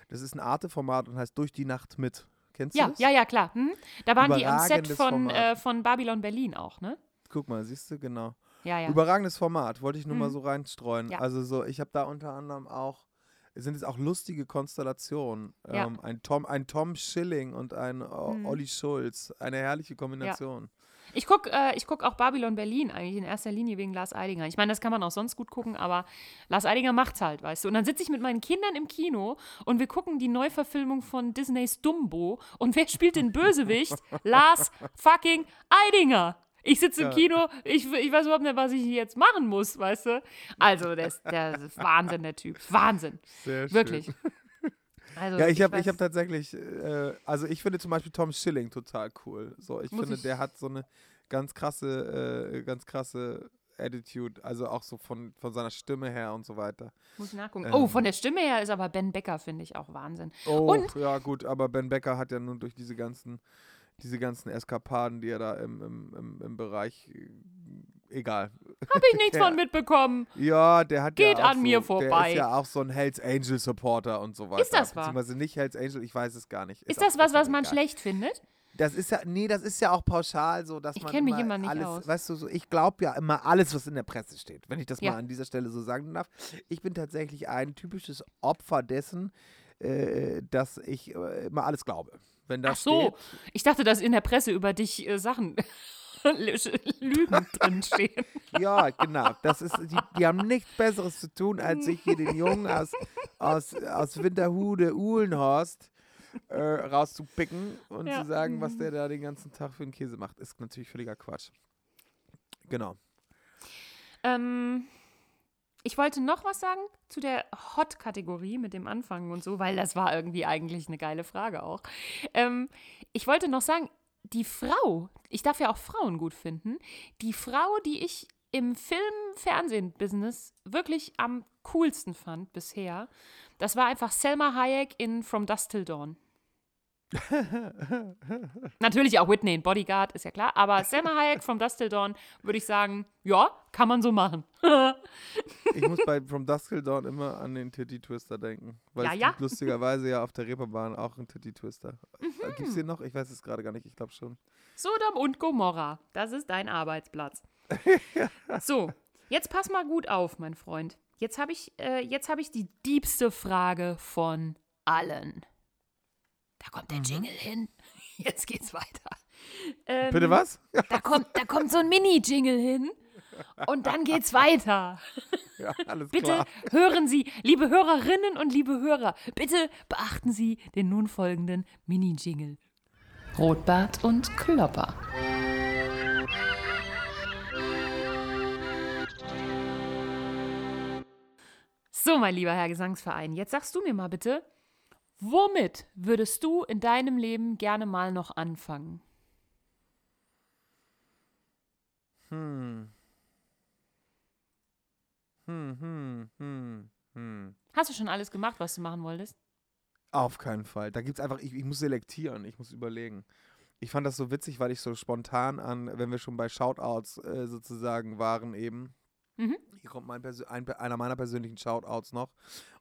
Das ist ein Arte-Format und heißt Durch die Nacht mit. Kennst Ja, du das? ja, ja, klar. Hm? Da waren die am Set von, äh, von Babylon Berlin auch, ne? Guck mal, siehst du, genau. Ja, ja. Überragendes Format, wollte ich nur mal Mhm. so reinstreuen. Ja. Also so, ich habe da unter anderem auch, sind jetzt auch lustige Konstellationen. Ja. Ähm, ein, Tom, ein Tom Schilling und ein O- Mhm. Olli Schulz. Eine herrliche Kombination. Ich gucke äh, ich guck auch Babylon Berlin eigentlich in erster Linie wegen Lars Eidinger. Ich meine, das kann man auch sonst gut gucken, aber Lars Eidinger macht's halt, weißt du. Und dann sitze ich mit meinen Kindern im Kino und wir gucken die Neuverfilmung von Disneys Dumbo. Und wer spielt den Bösewicht? Lars fucking Eidinger. Ich sitze im Ja. Kino, ich, ich weiß überhaupt nicht, was ich jetzt machen muss, weißt du. Also, der ist, der ist Wahnsinn, der Typ. Wahnsinn. Sehr schön. Wirklich. Also, Ja, ich habe ich hab tatsächlich, äh, also ich finde zum Beispiel Tom Schilling total cool. So, ich Muss finde, ich- der hat so eine ganz krasse, äh, ganz krasse Attitude, also auch so von, von seiner Stimme her und so weiter. Muss ich nachgucken. Ähm. Oh, von der Stimme her ist aber Ben Becker, finde ich, auch Wahnsinn. Oh, Und- ja gut, aber Ben Becker hat ja nun durch diese ganzen, diese ganzen Eskapaden, die er da im, im, im, im Bereich, äh, egal. Habe ich nichts Ja. von mitbekommen. Ja, der hat Geht ja an so, mir Der vorbei. ist ja auch so ein Hells Angel Supporter und so weiter. das wahr? Beziehungsweise nicht Hells Angel, ich weiß es gar nicht. Ist auch das was, was man egal. schlecht findet? Das ist ja, nee, das ist ja auch pauschal so, dass Ich man mich immer immer nicht alles, aus. weißt du, so, ich glaube ja immer alles, was in der Presse steht, wenn ich das Ja. mal an dieser Stelle so sagen darf. Ich bin tatsächlich ein typisches Opfer dessen, äh, dass ich äh, immer alles glaube. Wenn da Ach so, steht, ich dachte, dass in der Presse über dich äh, Sachen, Lügen drinstehen. ja, genau, das ist, die, die haben nichts Besseres zu tun, als sich hier den Jungen aus, aus, aus Winterhude, Uhlenhorst äh, rauszupicken und Ja. zu sagen, was der da den ganzen Tag für einen Käse macht. Ist natürlich völliger Quatsch. Genau. Ähm, ich wollte noch was sagen zu der Hot-Kategorie mit dem Anfangen und so, weil das war irgendwie eigentlich eine geile Frage auch. Ähm, ich wollte noch sagen, die Frau, ich darf ja auch Frauen gut finden, die Frau, die ich im Film-Fernsehen-Business wirklich am coolsten fand bisher, das war einfach Selma Hayek in From Dusk Till Dawn. Natürlich auch Whitney in Bodyguard, ist ja klar. Aber Selma Hayek from Dusk Till Dawn würde ich sagen, ja, kann man so machen. ich muss bei From Dusk Till Dawn immer an den Titty Twister denken. Weil Ja, es ja. gibt lustigerweise ja auf der Reeperbahn auch einen Titty Twister. Mhm. Gibt es den noch? Ich weiß es gerade gar nicht. Ich glaube schon. Sodom und Gomorra, das ist dein Arbeitsplatz. So, jetzt pass mal gut auf, mein Freund. Jetzt habe ich, äh, jetzt hab ich die diebste Frage von allen. Da kommt der Jingle hin. Jetzt geht's weiter. Ähm, Bitte was? Da kommt, da kommt so ein Mini-Jingle hin. Und dann geht's weiter. Ja, alles Bitte klar. hören Sie, liebe Hörerinnen und liebe Hörer, bitte beachten Sie den nun folgenden Mini-Jingle. Rotbart und Klopper. So, mein lieber Herr Gesangsverein, jetzt sagst du mir mal bitte, womit würdest du in deinem Leben gerne mal noch anfangen? Hm. Hm, hm, hm, hm. Hast du schon alles gemacht, was du machen wolltest? Auf keinen Fall. Da gibt es einfach, ich, ich muss selektieren, ich muss überlegen. Ich fand das so witzig, weil ich so spontan an, wenn wir schon bei Shoutouts äh, sozusagen waren eben. Mhm. Hier kommt mein ein, einer meiner persönlichen Shoutouts noch.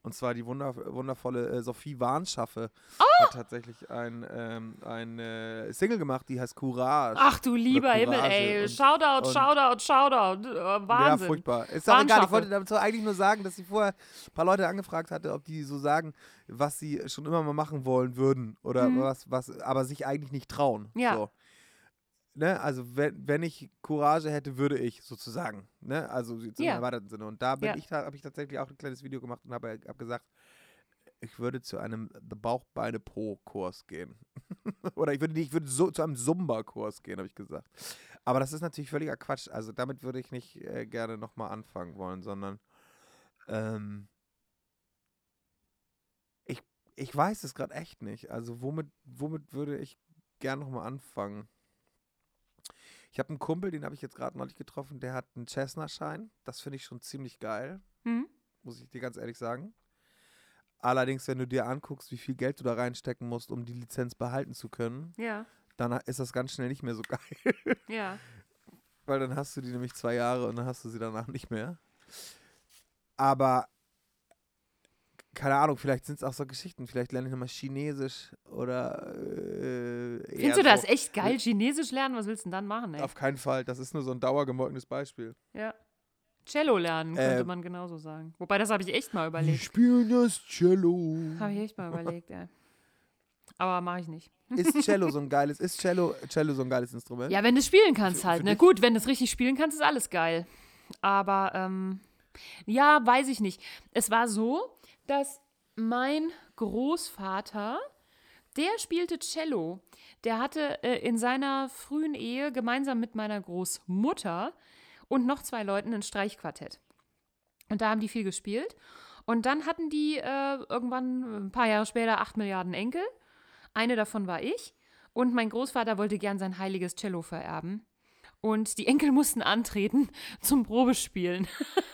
Und zwar die wunder wundervolle äh, Sophie Warnschaffe Oh! hat tatsächlich ein, ähm, ein äh, Single gemacht, die heißt Courage. Ach du lieber Himmel, ey. und- Shoutout, und- Shoutout, Shoutout. Äh, Ja, Wahnsinn. furchtbar. Ist auch egal. Ich wollte dazu eigentlich nur sagen, dass sie vorher ein paar Leute angefragt hatte, ob die so sagen, was sie schon immer mal machen wollen würden oder Mhm. was, was, aber sich eigentlich nicht trauen. Ja. So. Ne? Also wenn, wenn ich Courage hätte, würde ich sozusagen. Ne? Also jetzt im Ja. erweiterten Sinne. Und da bin Ja. ich, habe ich tatsächlich auch ein kleines Video gemacht und habe hab gesagt, ich würde zu einem The Bauch-Beine-Po-Kurs gehen. Oder ich würde ich würde so zu einem Zumba-Kurs gehen, habe ich gesagt. Aber das ist natürlich völliger Quatsch. Also damit würde ich nicht äh, gerne nochmal anfangen wollen, sondern ähm, ich, ich weiß es gerade echt nicht. Also womit, womit würde ich gerne nochmal anfangen? Ich habe einen Kumpel, den habe ich jetzt gerade neulich getroffen, der hat einen Cessna-Schein. Das finde ich schon ziemlich geil, Mhm. muss ich dir ganz ehrlich sagen. Allerdings, wenn du dir anguckst, wie viel Geld du da reinstecken musst, um die Lizenz behalten zu können, Ja, dann ist das ganz schnell nicht mehr so geil. ja. Weil dann hast du die nämlich zwei Jahre und dann hast du sie danach nicht mehr. Aber keine Ahnung, vielleicht sind es auch so Geschichten. Vielleicht lerne ich nochmal Chinesisch oder. Äh, Findest du das so. echt geil, Chinesisch lernen? Was willst du denn dann machen, ey? Auf keinen Fall. Das ist nur so ein dauergemolkenes Beispiel. Ja. Cello lernen, könnte Äh, man genauso sagen. Wobei, das habe ich echt mal überlegt. spielen das Cello. Habe ich echt mal überlegt, ey. Aber mache ich nicht. Ist Cello so ein geiles, ist Cello, Cello so ein geiles Instrument? Ja, wenn du spielen kannst Für- halt. für Ne? dich? Gut, wenn du es richtig spielen kannst, ist alles geil. Aber, ähm, ja, weiß ich nicht. Es war so, dass mein Großvater, der spielte Cello. Der hatte äh, in seiner frühen Ehe gemeinsam mit meiner Großmutter und noch zwei Leuten ein Streichquartett. Und da haben die viel gespielt. Und dann hatten die äh, irgendwann ein paar Jahre später acht Milliarden Enkel. Eine davon war ich. Und mein Großvater wollte gern sein heiliges Cello vererben. Und die Enkel mussten antreten zum Probespielen.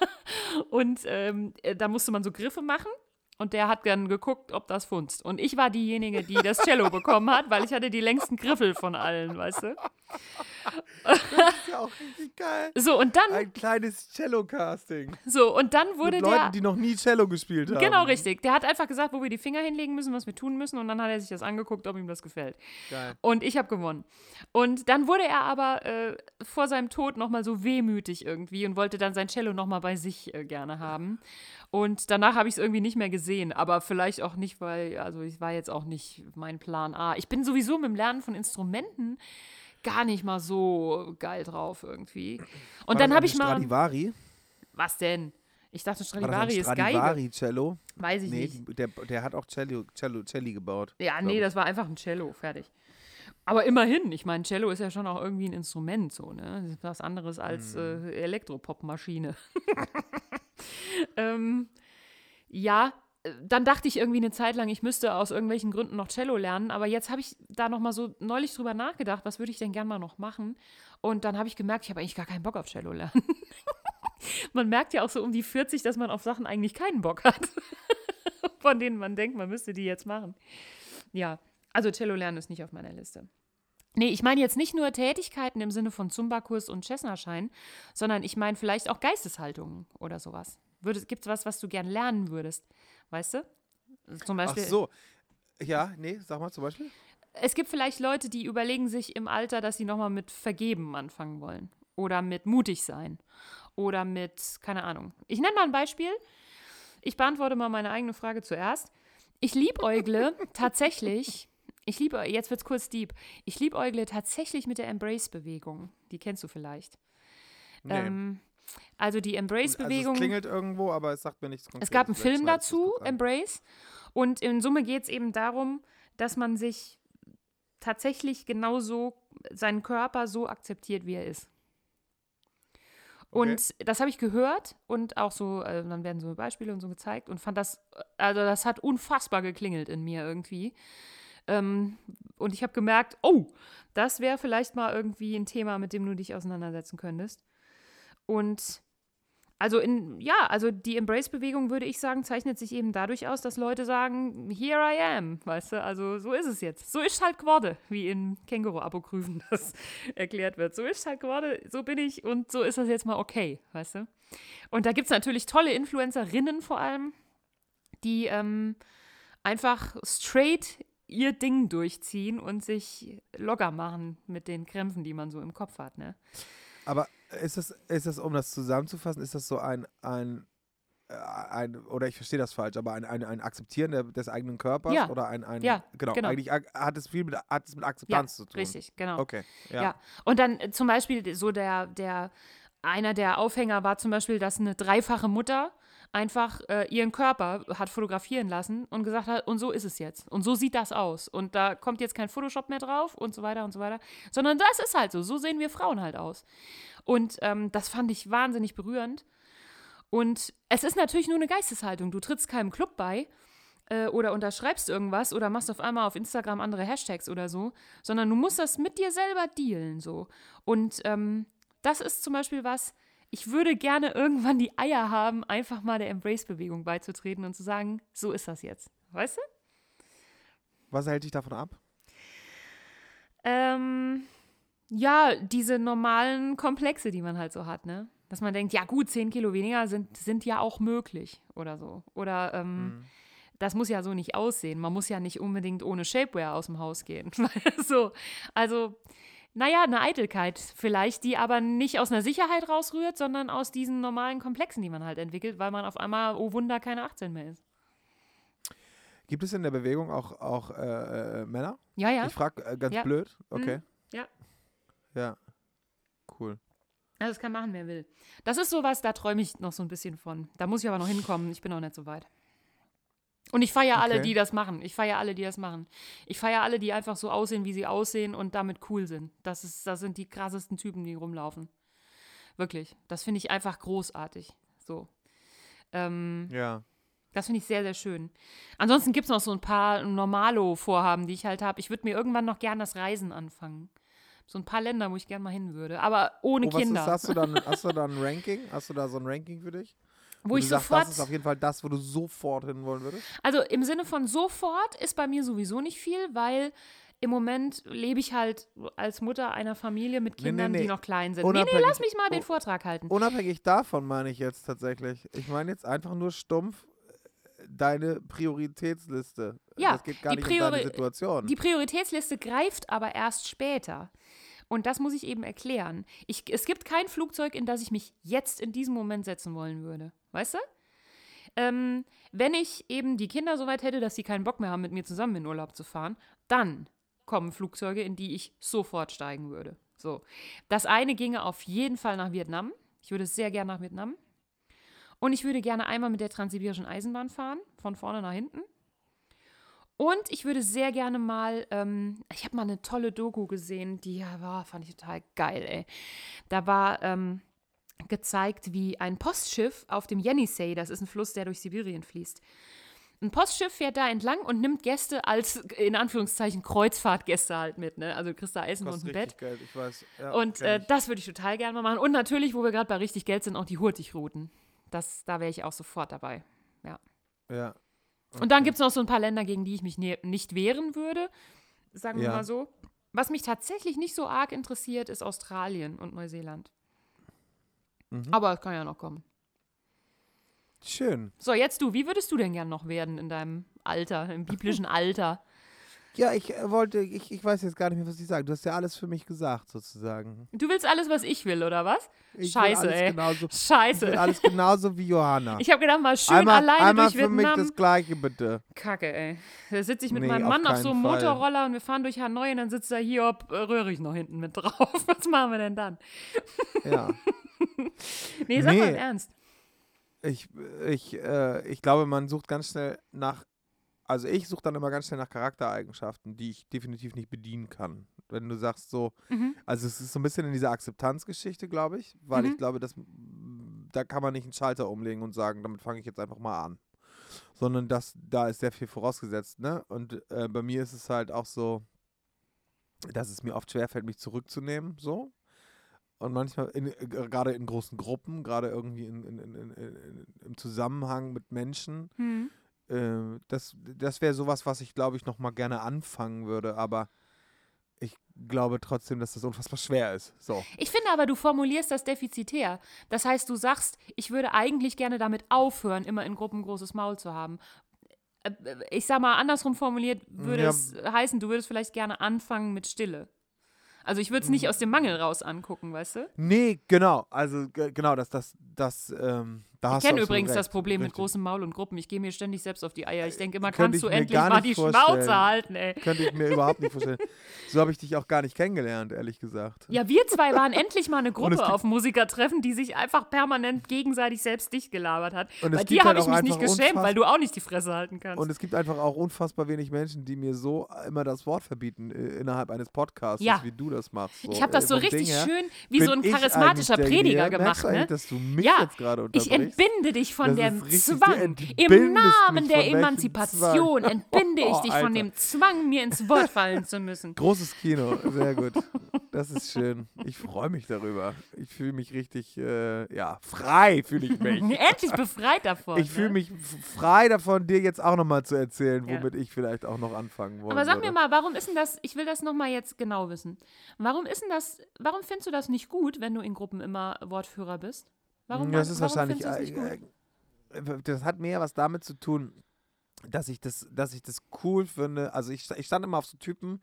und ähm, äh, da musste man so Griffe machen. Und der hat dann geguckt, ob das funzt. Und ich war diejenige, die das Cello bekommen hat, weil ich hatte die längsten Griffel von allen, weißt du? Das ist ja auch richtig geil. So, und dann, Ein kleines Cello-Casting. so, und dann wurde Mit der. Leuten, die noch nie Cello gespielt haben. Genau, richtig. Der hat einfach gesagt, wo wir die Finger hinlegen müssen, was wir tun müssen. Und dann hat er sich das angeguckt, ob ihm das gefällt. Geil. Und ich habe gewonnen. Und dann wurde er aber äh, vor seinem Tod nochmal so wehmütig irgendwie und wollte dann sein Cello nochmal bei sich äh, gerne haben. Und danach habe ich es irgendwie nicht mehr gesehen. Aber vielleicht auch nicht, weil, also ich war jetzt auch nicht mein Plan A. Ich bin sowieso mit dem Lernen von Instrumenten gar nicht mal so geil drauf irgendwie. Und War dann habe ich mal. Stradivari? Was denn? Ich dachte, Stradivari ist Geige. Stradivari-Cello? Weiß ich Nee, nicht. der, der hat auch Cello, Cello, Celli gebaut. Ja, nee, ich. das war einfach ein Cello, fertig. Aber immerhin, ich meine, Cello ist ja schon auch irgendwie ein Instrument, so, ne? Das ist was anderes als Mhm. äh, Elektropop-Maschine. ähm, ja, dann dachte ich irgendwie eine Zeit lang, ich müsste aus irgendwelchen Gründen noch Cello lernen, aber jetzt habe ich da noch mal so neulich drüber nachgedacht, was würde ich denn gerne mal noch machen? Und dann habe ich gemerkt, ich habe eigentlich gar keinen Bock auf Cello lernen. man merkt ja auch so um die 40, dass man auf Sachen eigentlich keinen Bock hat, von denen man denkt, man müsste die jetzt machen. Ja, also Cello lernen ist nicht auf meiner Liste. Nee, ich meine jetzt nicht nur Tätigkeiten im Sinne von Zumba-Kurs und Cessna-Schein, sondern ich meine vielleicht auch Geisteshaltungen oder sowas. Gibt es was, was du gern lernen würdest? Weißt du? Zum Beispiel. Ach so. Ja, nee, sag mal zum Beispiel. Es gibt vielleicht Leute, die überlegen sich im Alter, dass sie nochmal mit Vergeben anfangen wollen. Oder mit mutig sein. Oder mit, keine Ahnung. Ich nenne mal ein Beispiel. Ich beantworte mal meine eigene Frage zuerst. Ich liebäugle tatsächlich, ich liebe, jetzt wird's kurz deep. Ich liebäugle tatsächlich mit der Embrace-Bewegung. Die kennst du vielleicht. Nee. Ähm, also die Embrace-Bewegung. Also es klingelt irgendwo, aber es sagt mir nichts Es gab einen Film dazu, Embrace. Und in Summe geht es eben darum, dass man sich tatsächlich genauso seinen Körper so akzeptiert, wie er ist. Und okay. das habe ich gehört und auch so, äh, dann werden so Beispiele und so gezeigt und fand das, also das hat unfassbar geklingelt in mir irgendwie. Ähm, und ich habe gemerkt, oh, das wäre vielleicht mal irgendwie ein Thema, mit dem du dich auseinandersetzen könntest. Und also in, ja, also die Embrace-Bewegung, würde ich sagen, zeichnet sich eben dadurch aus, dass Leute sagen, here I am, weißt du, also so ist es jetzt. So ist halt geworden, wie in Känguru-Apokryphen das erklärt wird. So ist halt geworden, so bin ich und so ist das jetzt mal okay, weißt du. Und da gibt es natürlich tolle Influencerinnen vor allem, die ähm, einfach straight ihr Ding durchziehen und sich locker machen mit den Krämpfen, die man so im Kopf hat, ne. Aber ist das, ist das, um das zusammenzufassen, ist das so ein, ein, äh, ein oder ich verstehe das falsch, aber ein, ein, ein Akzeptieren der, des eigenen Körpers ja. oder ein, ein ja, genau, genau. eigentlich hat es viel mit, hat es mit Akzeptanz ja, zu tun. Richtig, genau. Okay. Ja. ja. Und dann äh, zum Beispiel so der, der, einer der Aufhänger war zum Beispiel, dass eine dreifache Mutter einfach äh, ihren Körper hat fotografieren lassen und gesagt hat, und so ist es jetzt. Und so sieht das aus. Und da kommt jetzt kein Photoshop mehr drauf und so weiter und so weiter. Sondern das ist halt so. So sehen wir Frauen halt aus. Und ähm, das fand ich wahnsinnig berührend. Und es ist natürlich nur eine Geisteshaltung. Du trittst keinem Club bei äh, oder unterschreibst irgendwas oder machst auf einmal auf Instagram andere Hashtags oder so, sondern du musst das mit dir selber dealen so. Und ähm, das ist zum Beispiel was, ich würde gerne irgendwann die Eier haben, einfach mal der Embrace-Bewegung beizutreten und zu sagen, so ist das jetzt. Weißt du? Was hält dich davon ab? Ähm, ja, diese normalen Komplexe, die man halt so hat, ne? Dass man denkt, ja gut, 10 Kilo weniger sind, sind ja auch möglich oder so. Oder ähm, mhm. das muss ja so nicht aussehen. Man muss ja nicht unbedingt ohne Shapewear aus dem Haus gehen. so, also naja, eine Eitelkeit vielleicht, die aber nicht aus einer Sicherheit rausrührt, sondern aus diesen normalen Komplexen, die man halt entwickelt, weil man auf einmal, oh Wunder, keine 18 mehr ist. Gibt es in der Bewegung auch, auch äh, äh, Männer? Ja, ja. Ich frage äh, ganz ja. blöd. Okay. Mhm. Ja. Ja. Cool. Also das kann machen, wer will. Das ist sowas, da träume ich noch so ein bisschen von. Da muss ich aber noch hinkommen. Ich bin noch nicht so weit. Und ich feiere alle, die das machen. Ich feiere alle, die das machen. Ich feiere alle, die einfach so aussehen, wie sie aussehen und damit cool sind. Das, ist, das sind die krassesten Typen, die rumlaufen. Wirklich. Das finde ich einfach großartig. So. Ähm, ja. Das finde ich sehr, sehr schön. Ansonsten gibt es noch so ein paar Normalo-Vorhaben, die ich halt habe. Ich würde mir irgendwann noch gern das Reisen anfangen. So ein paar Länder, wo ich gerne mal hin würde. Aber ohne oh, Kinder. Ist, hast, du dann, hast du da ein Ranking? Hast du da so ein Ranking für dich? Wo, wo ich sagst, sofort. Das ist auf jeden Fall das, wo du sofort hin wollen würdest? Also im Sinne von sofort ist bei mir sowieso nicht viel, weil im Moment lebe ich halt als Mutter einer Familie mit Kindern, nee, nee, nee. die noch klein sind. Unabhängig, nee, nee, lass mich mal den Vortrag halten. Unabhängig davon meine ich jetzt tatsächlich. Ich meine jetzt einfach nur stumpf äh, deine Prioritätsliste. Ja, das geht gar nicht Priori um deine Situation. Die Prioritätsliste greift aber erst später. Und das muss ich eben erklären. Ich, es gibt kein Flugzeug, in das ich mich jetzt in diesem Moment setzen wollen würde. Weißt du? Ähm, wenn ich eben die Kinder so weit hätte, dass sie keinen Bock mehr haben, mit mir zusammen in Urlaub zu fahren, dann kommen Flugzeuge, in die ich sofort steigen würde. So. Das eine ginge auf jeden Fall nach Vietnam. Ich würde sehr gerne nach Vietnam. Und ich würde gerne einmal mit der Transsibirischen Eisenbahn fahren, von vorne nach hinten. Und ich würde sehr gerne mal, ähm, ich habe mal eine tolle Doku gesehen, die war, fand ich total geil, ey. Da war ähm, gezeigt, wie ein Postschiff auf dem Yenisei, das ist ein Fluss, der durch Sibirien fließt. Ein Postschiff fährt da entlang und nimmt Gäste als, in Anführungszeichen, Kreuzfahrtgäste halt mit. Ne? Also kriegst da Essen Kostet und ein richtig Bett. Geld, ich weiß. Ja, Und äh, das würde ich total gerne mal machen. Und natürlich, wo wir gerade bei richtig Geld sind, auch die Hurtigrouten. Das, da wäre ich auch sofort dabei. ja. Und dann gibt es noch so ein paar Länder, gegen die ich mich nicht wehren würde. Sagen wir Ja. mal so. Was mich tatsächlich nicht so arg interessiert, ist Australien und Neuseeland. Mhm. Aber es kann ja noch kommen. Schön. So, jetzt du. Wie würdest du denn gern noch werden in deinem Alter, im biblischen Alter? Ja, ich äh, wollte, ich, ich weiß jetzt gar nicht mehr, was ich sage. Du hast ja alles für mich gesagt, sozusagen. Du willst alles, was ich will, oder was? Ich Scheiße, ey. Genauso, ich will Scheiße. alles genauso wie Johanna. Ich habe gedacht, mal schön einmal alleine einmal durch für mich Vietnam. das Gleiche, bitte. Kacke, ey. Da sitze ich mit Nee, meinem auf Mann auf so einem Fall. Motorroller und wir fahren durch Hanoi und dann sitzt da Hiob äh, Röhrig noch hinten mit drauf. Was machen wir denn dann? Ja. Nee, sag mal Nee. im Ernst. Ich, ich, äh, ich glaube, man sucht ganz schnell nach, also ich suche dann immer ganz schnell nach Charaktereigenschaften, die ich definitiv nicht bedienen kann. Wenn du sagst so, Mhm. also es ist so ein bisschen in dieser Akzeptanzgeschichte, glaube ich, weil Mhm. ich glaube, dass da kann man nicht einen Schalter umlegen und sagen, damit fange ich jetzt einfach mal an. Sondern das, da ist sehr viel vorausgesetzt, ne? Und äh, bei mir ist es halt auch so, dass es mir oft schwerfällt, mich zurückzunehmen, so. Und manchmal, in, äh, gerade in großen Gruppen, gerade irgendwie in, in, in, im Zusammenhang mit Menschen, Hm. Äh, das, das wäre sowas, was ich, glaube ich, noch mal gerne anfangen würde. Aber ich glaube trotzdem, dass das unfassbar schwer ist. So. Ich finde aber, du formulierst das defizitär. Das heißt, du sagst, ich würde eigentlich gerne damit aufhören, immer in Gruppen ein großes Maul zu haben. Äh, äh, Ich sag mal, andersrum formuliert würde Ja. es heißen, du würdest vielleicht gerne anfangen mit Stille. Also ich würde es nicht aus dem Mangel raus angucken, weißt du? Nee, genau. Also, ge- genau, das, das, das, ähm, da Ich kenne übrigens recht. das Problem mit Richtig. großem Maul und Gruppen. Ich gehe mir ständig selbst auf die Eier. Ich denke immer, kannst du endlich mal die vorstellen. Schnauze halten, ey. Könnte ich mir überhaupt nicht vorstellen. So habe ich dich auch gar nicht kennengelernt, ehrlich gesagt. Ja, wir zwei waren endlich mal eine Gruppe auf Musikertreffen, die sich einfach permanent gegenseitig selbst dicht gelabert hat. Und Bei dir halt habe ich mich nicht geschämt, weil du auch nicht die Fresse halten kannst. Und es gibt einfach auch unfassbar wenig Menschen, die mir so immer das Wort verbieten äh, innerhalb eines Podcasts, Ja. wie du das machst. So. ich habe das Äh, so richtig schön wie so ein charismatischer Prediger gemacht, ne? dass du mich Ja, jetzt gerade Ich unterbrichst? Entbinde dich von dem richtig, Zwang. Im Namen mich der Emanzipation Zwang? entbinde ich Oh, dich von dem Zwang, mir ins Wort fallen zu müssen. Großes Kino, sehr gut. Das ist schön. Ich freue mich darüber. Ich fühle mich richtig, äh, ja, frei fühle ich mich. Endlich befreit davon. Ich fühle ne? mich f- frei davon, dir jetzt auch nochmal zu erzählen, Ja. womit ich vielleicht auch noch anfangen wollte. Aber sag mir mal, warum ist denn das, ich will das nochmal jetzt genau wissen. Warum ist denn das, warum findest du das nicht gut, wenn du in Gruppen immer Wortführer bist? Warum, das ist warum wahrscheinlich. das? Äh, äh, das hat mehr was damit zu tun, dass ich das, dass ich das cool finde. Also ich, ich stand immer auf so Typen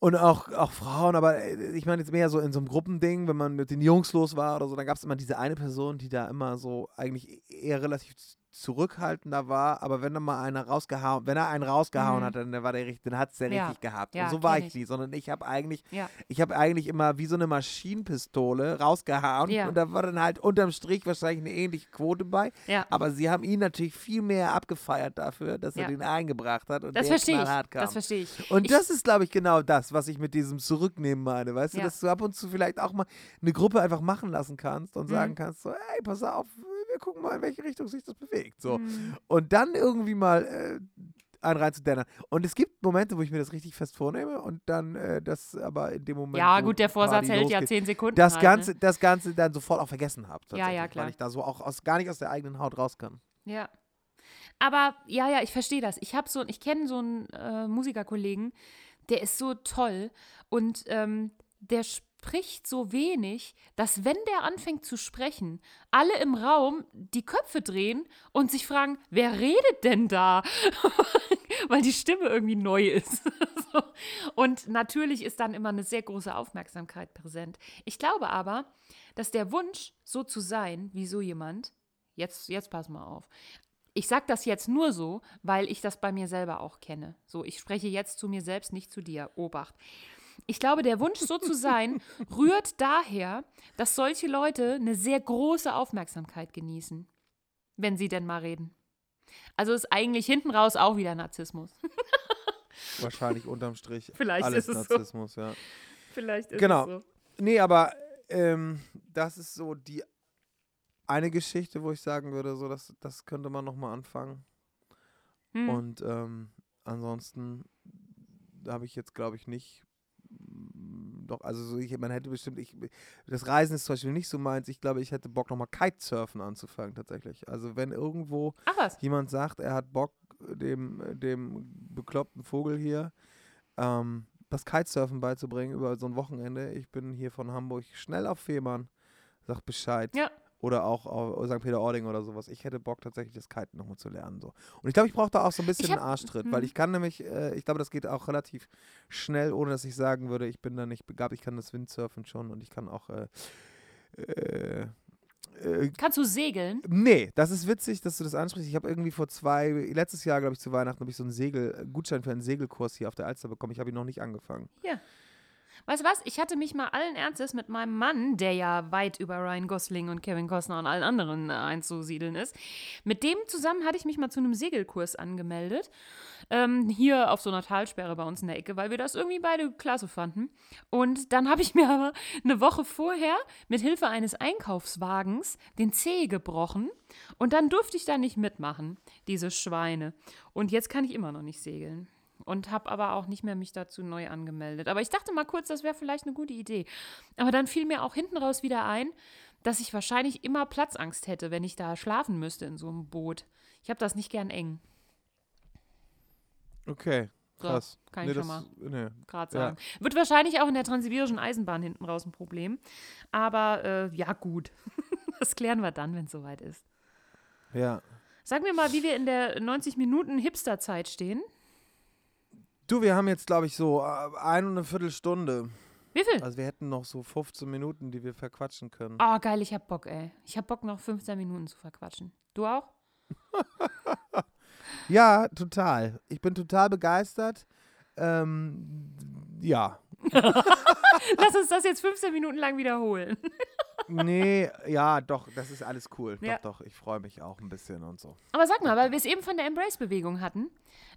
und auch, auch Frauen, aber äh, ich meine jetzt mehr so in so einem Gruppending, wenn man mit den Jungs los war oder so, dann gab es immer diese eine Person, die da immer so eigentlich eher relativ zurückhaltender war, aber wenn er mal einer rausgehauen, wenn er einen rausgehauen Mhm. hat, dann war der richtig, dann hat es der Ja. richtig gehabt. Ja, und so war ich nie, sondern ich habe eigentlich Ja. ich habe eigentlich immer wie so eine Maschinenpistole rausgehauen und da war dann halt unterm Strich wahrscheinlich eine ähnliche Quote bei. Aber sie haben ihn natürlich viel mehr abgefeiert dafür, dass er den eingebracht hat und Das der verstehe ich. knallhart kam. Das verstehe ich. und ich, das ist, glaube ich, genau das, was ich mit diesem Zurücknehmen meine. Weißt du, dass du ab und zu vielleicht auch mal eine Gruppe einfach machen lassen kannst und Mhm. sagen kannst, so, ey, pass auf, wir gucken mal, in welche Richtung sich das bewegt. So. Mhm. Und dann irgendwie mal äh, einen reinzudännern. Und es gibt Momente, wo ich mir das richtig fest vornehme und dann äh, das aber in dem Moment. Ja, gut, der Vorsatz hält ja zehn Sekunden. das halt, Ganze, Ne? das Ganze dann sofort auch vergessen habe. Ja, ja, klar. Weil ich da so auch aus, gar nicht aus der eigenen Haut raus kann. Ja. Aber ja, ja, ich verstehe das. Ich habe so, ich kenne so einen äh, Musikerkollegen, der ist so toll und ähm, der spricht so wenig, dass wenn der anfängt zu sprechen, alle im Raum die Köpfe drehen und sich fragen, wer redet denn da? Weil die Stimme irgendwie neu ist. Und natürlich ist dann immer eine sehr große Aufmerksamkeit präsent. Ich glaube aber, dass der Wunsch, so zu sein wie so jemand, jetzt, jetzt pass mal auf, ich sage das jetzt nur so, weil ich das bei mir selber auch kenne. So, ich spreche jetzt zu mir selbst, nicht zu dir. Obacht. Ich glaube, der Wunsch, so zu sein, rührt daher, dass solche Leute eine sehr große Aufmerksamkeit genießen, wenn sie denn mal reden. Also ist eigentlich hinten raus auch wieder Narzissmus. Wahrscheinlich unterm Strich. Vielleicht alles ist es so. Narzissmus, ja. Vielleicht ist Genau. es so. Nee, aber ähm, das ist so die eine Geschichte, wo ich sagen würde, so das, das könnte man nochmal anfangen. Hm. Und ähm, ansonsten habe ich jetzt, glaube ich, nicht. Doch, also so ich, man hätte bestimmt, ich, das Reisen ist zum Beispiel nicht so meins. Ich glaube, ich hätte Bock, nochmal Kitesurfen anzufangen, tatsächlich. Also wenn irgendwo jemand sagt, er hat Bock, dem, dem bekloppten Vogel hier ähm, das Kitesurfen beizubringen über so ein Wochenende. Ich bin hier von Hamburg schnell auf Fehmarn. Sag Bescheid. Ja. Oder auch auf St. Peter-Ording oder sowas. Ich hätte Bock, tatsächlich das Kiten nochmal zu lernen. So. Und ich glaube, ich brauche da auch so ein bisschen hab- einen Arschtritt, hm. weil ich kann nämlich, äh, ich glaube, das geht auch relativ schnell, ohne dass ich sagen würde, ich bin da nicht begabt. Ich kann das Windsurfen schon und ich kann auch äh, äh, äh, Kannst du segeln? Nee, das ist witzig, dass du das ansprichst. Ich habe irgendwie vor zwei, letztes Jahr, glaube ich, zu Weihnachten, habe ich so einen Segel, Gutschein für einen Segelkurs hier auf der Alster bekommen. Ich habe ihn noch nicht angefangen. Weißt du was? Ich hatte mich mal allen Ernstes mit meinem Mann, der ja weit über Ryan Gosling und Kevin Costner und allen anderen äh, einzusiedeln ist, mit dem zusammen hatte ich mich mal zu einem Segelkurs angemeldet. Ähm, hier auf so einer Talsperre bei uns in der Ecke, weil wir das irgendwie beide klasse fanden. Und dann habe ich mir aber eine Woche vorher mit Hilfe eines Einkaufswagens den Zeh gebrochen. Und dann durfte ich da nicht mitmachen, diese Schweine. Und jetzt kann ich immer noch nicht segeln und habe aber auch nicht mehr mich dazu neu angemeldet. Aber ich dachte mal kurz, das wäre vielleicht eine gute Idee. Aber dann fiel mir auch hinten raus wieder ein, dass ich wahrscheinlich immer Platzangst hätte, wenn ich da schlafen müsste in so einem Boot. Ich habe das nicht gern eng, Okay, So, krass. kann nee, ich schon mal Nee. gerade Ja. sagen. Wird wahrscheinlich auch in der transsibirischen Eisenbahn hinten raus ein Problem. Aber äh, ja, gut. das klären wir dann, wenn es soweit ist. Ja. Sag mir mal, wie wir in der 90 Minuten Hipster-Zeit stehen. Du, wir haben jetzt, glaube ich, so äh, eine und eine Viertelstunde. Wie viel? Also wir hätten noch so 15 Minuten, die wir verquatschen können. Oh, geil, ich hab Bock, ey. Ich hab Bock, noch 15 Minuten zu verquatschen. Du auch? Ja, total. Ich bin total begeistert. Ähm, ja. Lass uns das jetzt 15 Minuten lang wiederholen. Nee, ja, doch, das ist alles cool. Ja. Doch, doch, ich freue mich auch ein bisschen und so. Aber sag mal, weil wir es eben von der Embrace-Bewegung hatten,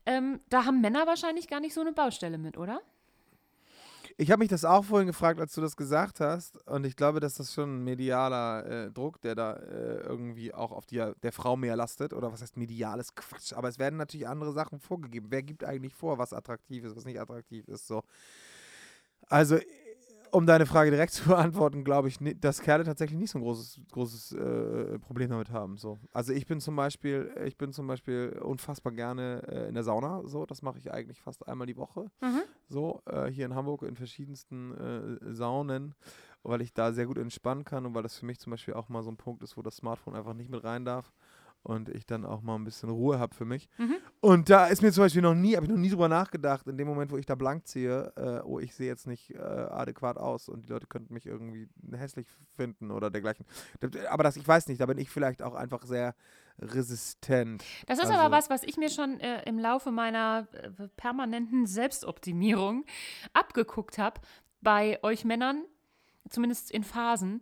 ähm, da haben Männer wahrscheinlich gar nicht so eine Baustelle mit, oder? Ich habe mich das auch vorhin gefragt, als du das gesagt hast. Und ich glaube, dass das schon ein medialer äh, Druck, der da äh, irgendwie auch auf die, der Frau mehr lastet. Oder was heißt mediales Quatsch? Aber es werden natürlich andere Sachen vorgegeben. Wer gibt eigentlich vor, was attraktiv ist, was nicht attraktiv ist? So. Also, um deine Frage direkt zu beantworten, glaube ich, dass Kerle tatsächlich nicht so ein großes, großes äh, Problem damit haben. So. Also ich bin zum Beispiel, ich bin zum Beispiel unfassbar gerne äh, in der Sauna. So, das mache ich eigentlich fast einmal die Woche Mhm. so äh, hier in Hamburg in verschiedensten äh, Saunen, weil ich da sehr gut entspannen kann und weil das für mich zum Beispiel auch mal so ein Punkt ist, wo das Smartphone einfach nicht mit rein darf und ich dann auch mal ein bisschen Ruhe habe für mich. Mhm. Und da ist mir zum Beispiel noch nie, habe ich noch nie drüber nachgedacht, in dem Moment, wo ich da blank ziehe, äh, oh, ich sehe jetzt nicht äh, adäquat aus und die Leute könnten mich irgendwie hässlich finden oder dergleichen. Aber das, ich weiß nicht, da bin ich vielleicht auch einfach sehr resistent. Das ist Also- aber was, was ich mir schon äh, im Laufe meiner äh, permanenten Selbstoptimierung abgeguckt habe bei euch Männern, zumindest in Phasen.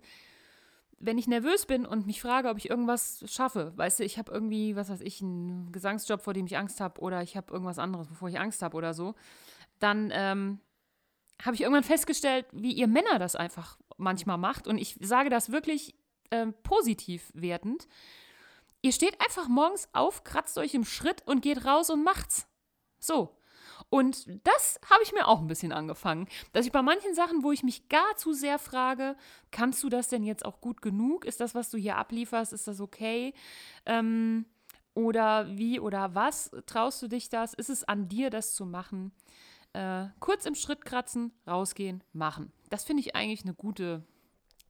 Wenn ich nervös bin und mich frage, ob ich irgendwas schaffe, weißt du, ich habe irgendwie, was weiß ich, einen Gesangsjob, vor dem ich Angst habe, oder ich habe irgendwas anderes, wovor ich Angst habe oder so, dann ähm, habe ich irgendwann festgestellt, wie ihr Männer das einfach manchmal macht. Und ich sage das wirklich ähm, positiv wertend. Ihr steht einfach morgens auf, kratzt euch im Schritt und geht raus und macht's. So. Und das habe ich mir auch ein bisschen angefangen. Dass ich bei manchen Sachen, wo ich mich gar zu sehr frage, kannst du das denn jetzt auch gut genug? Ist das, was du hier ablieferst, ist das okay? Ähm, oder wie oder was? Traust du dich das? Ist es an dir, das zu machen? Äh, kurz im Schritt kratzen, rausgehen, machen. Das finde ich eigentlich eine gute,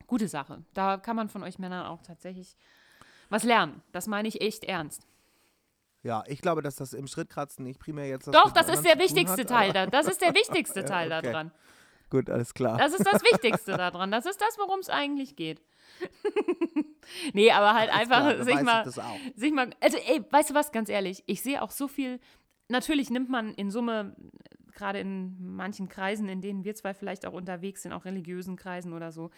gute Sache. Da kann man von euch Männern auch tatsächlich was lernen. Das meine ich echt ernst. Ja, ich glaube, dass das im Schrittkratzen nicht primär jetzt das Doch, das ist der wichtigste hat, Teil da. Das ist der wichtigste Ja, Teil okay. daran. Gut, alles klar. Das ist das Wichtigste daran. Das ist das, worum es eigentlich geht. nee, aber halt Alles einfach klar, sich mal, sich mal. Also, ey, weißt du was, ganz ehrlich, ich sehe auch so viel. Natürlich nimmt man in Summe, gerade in manchen Kreisen, in denen wir zwei vielleicht auch unterwegs sind, auch religiösen Kreisen oder so,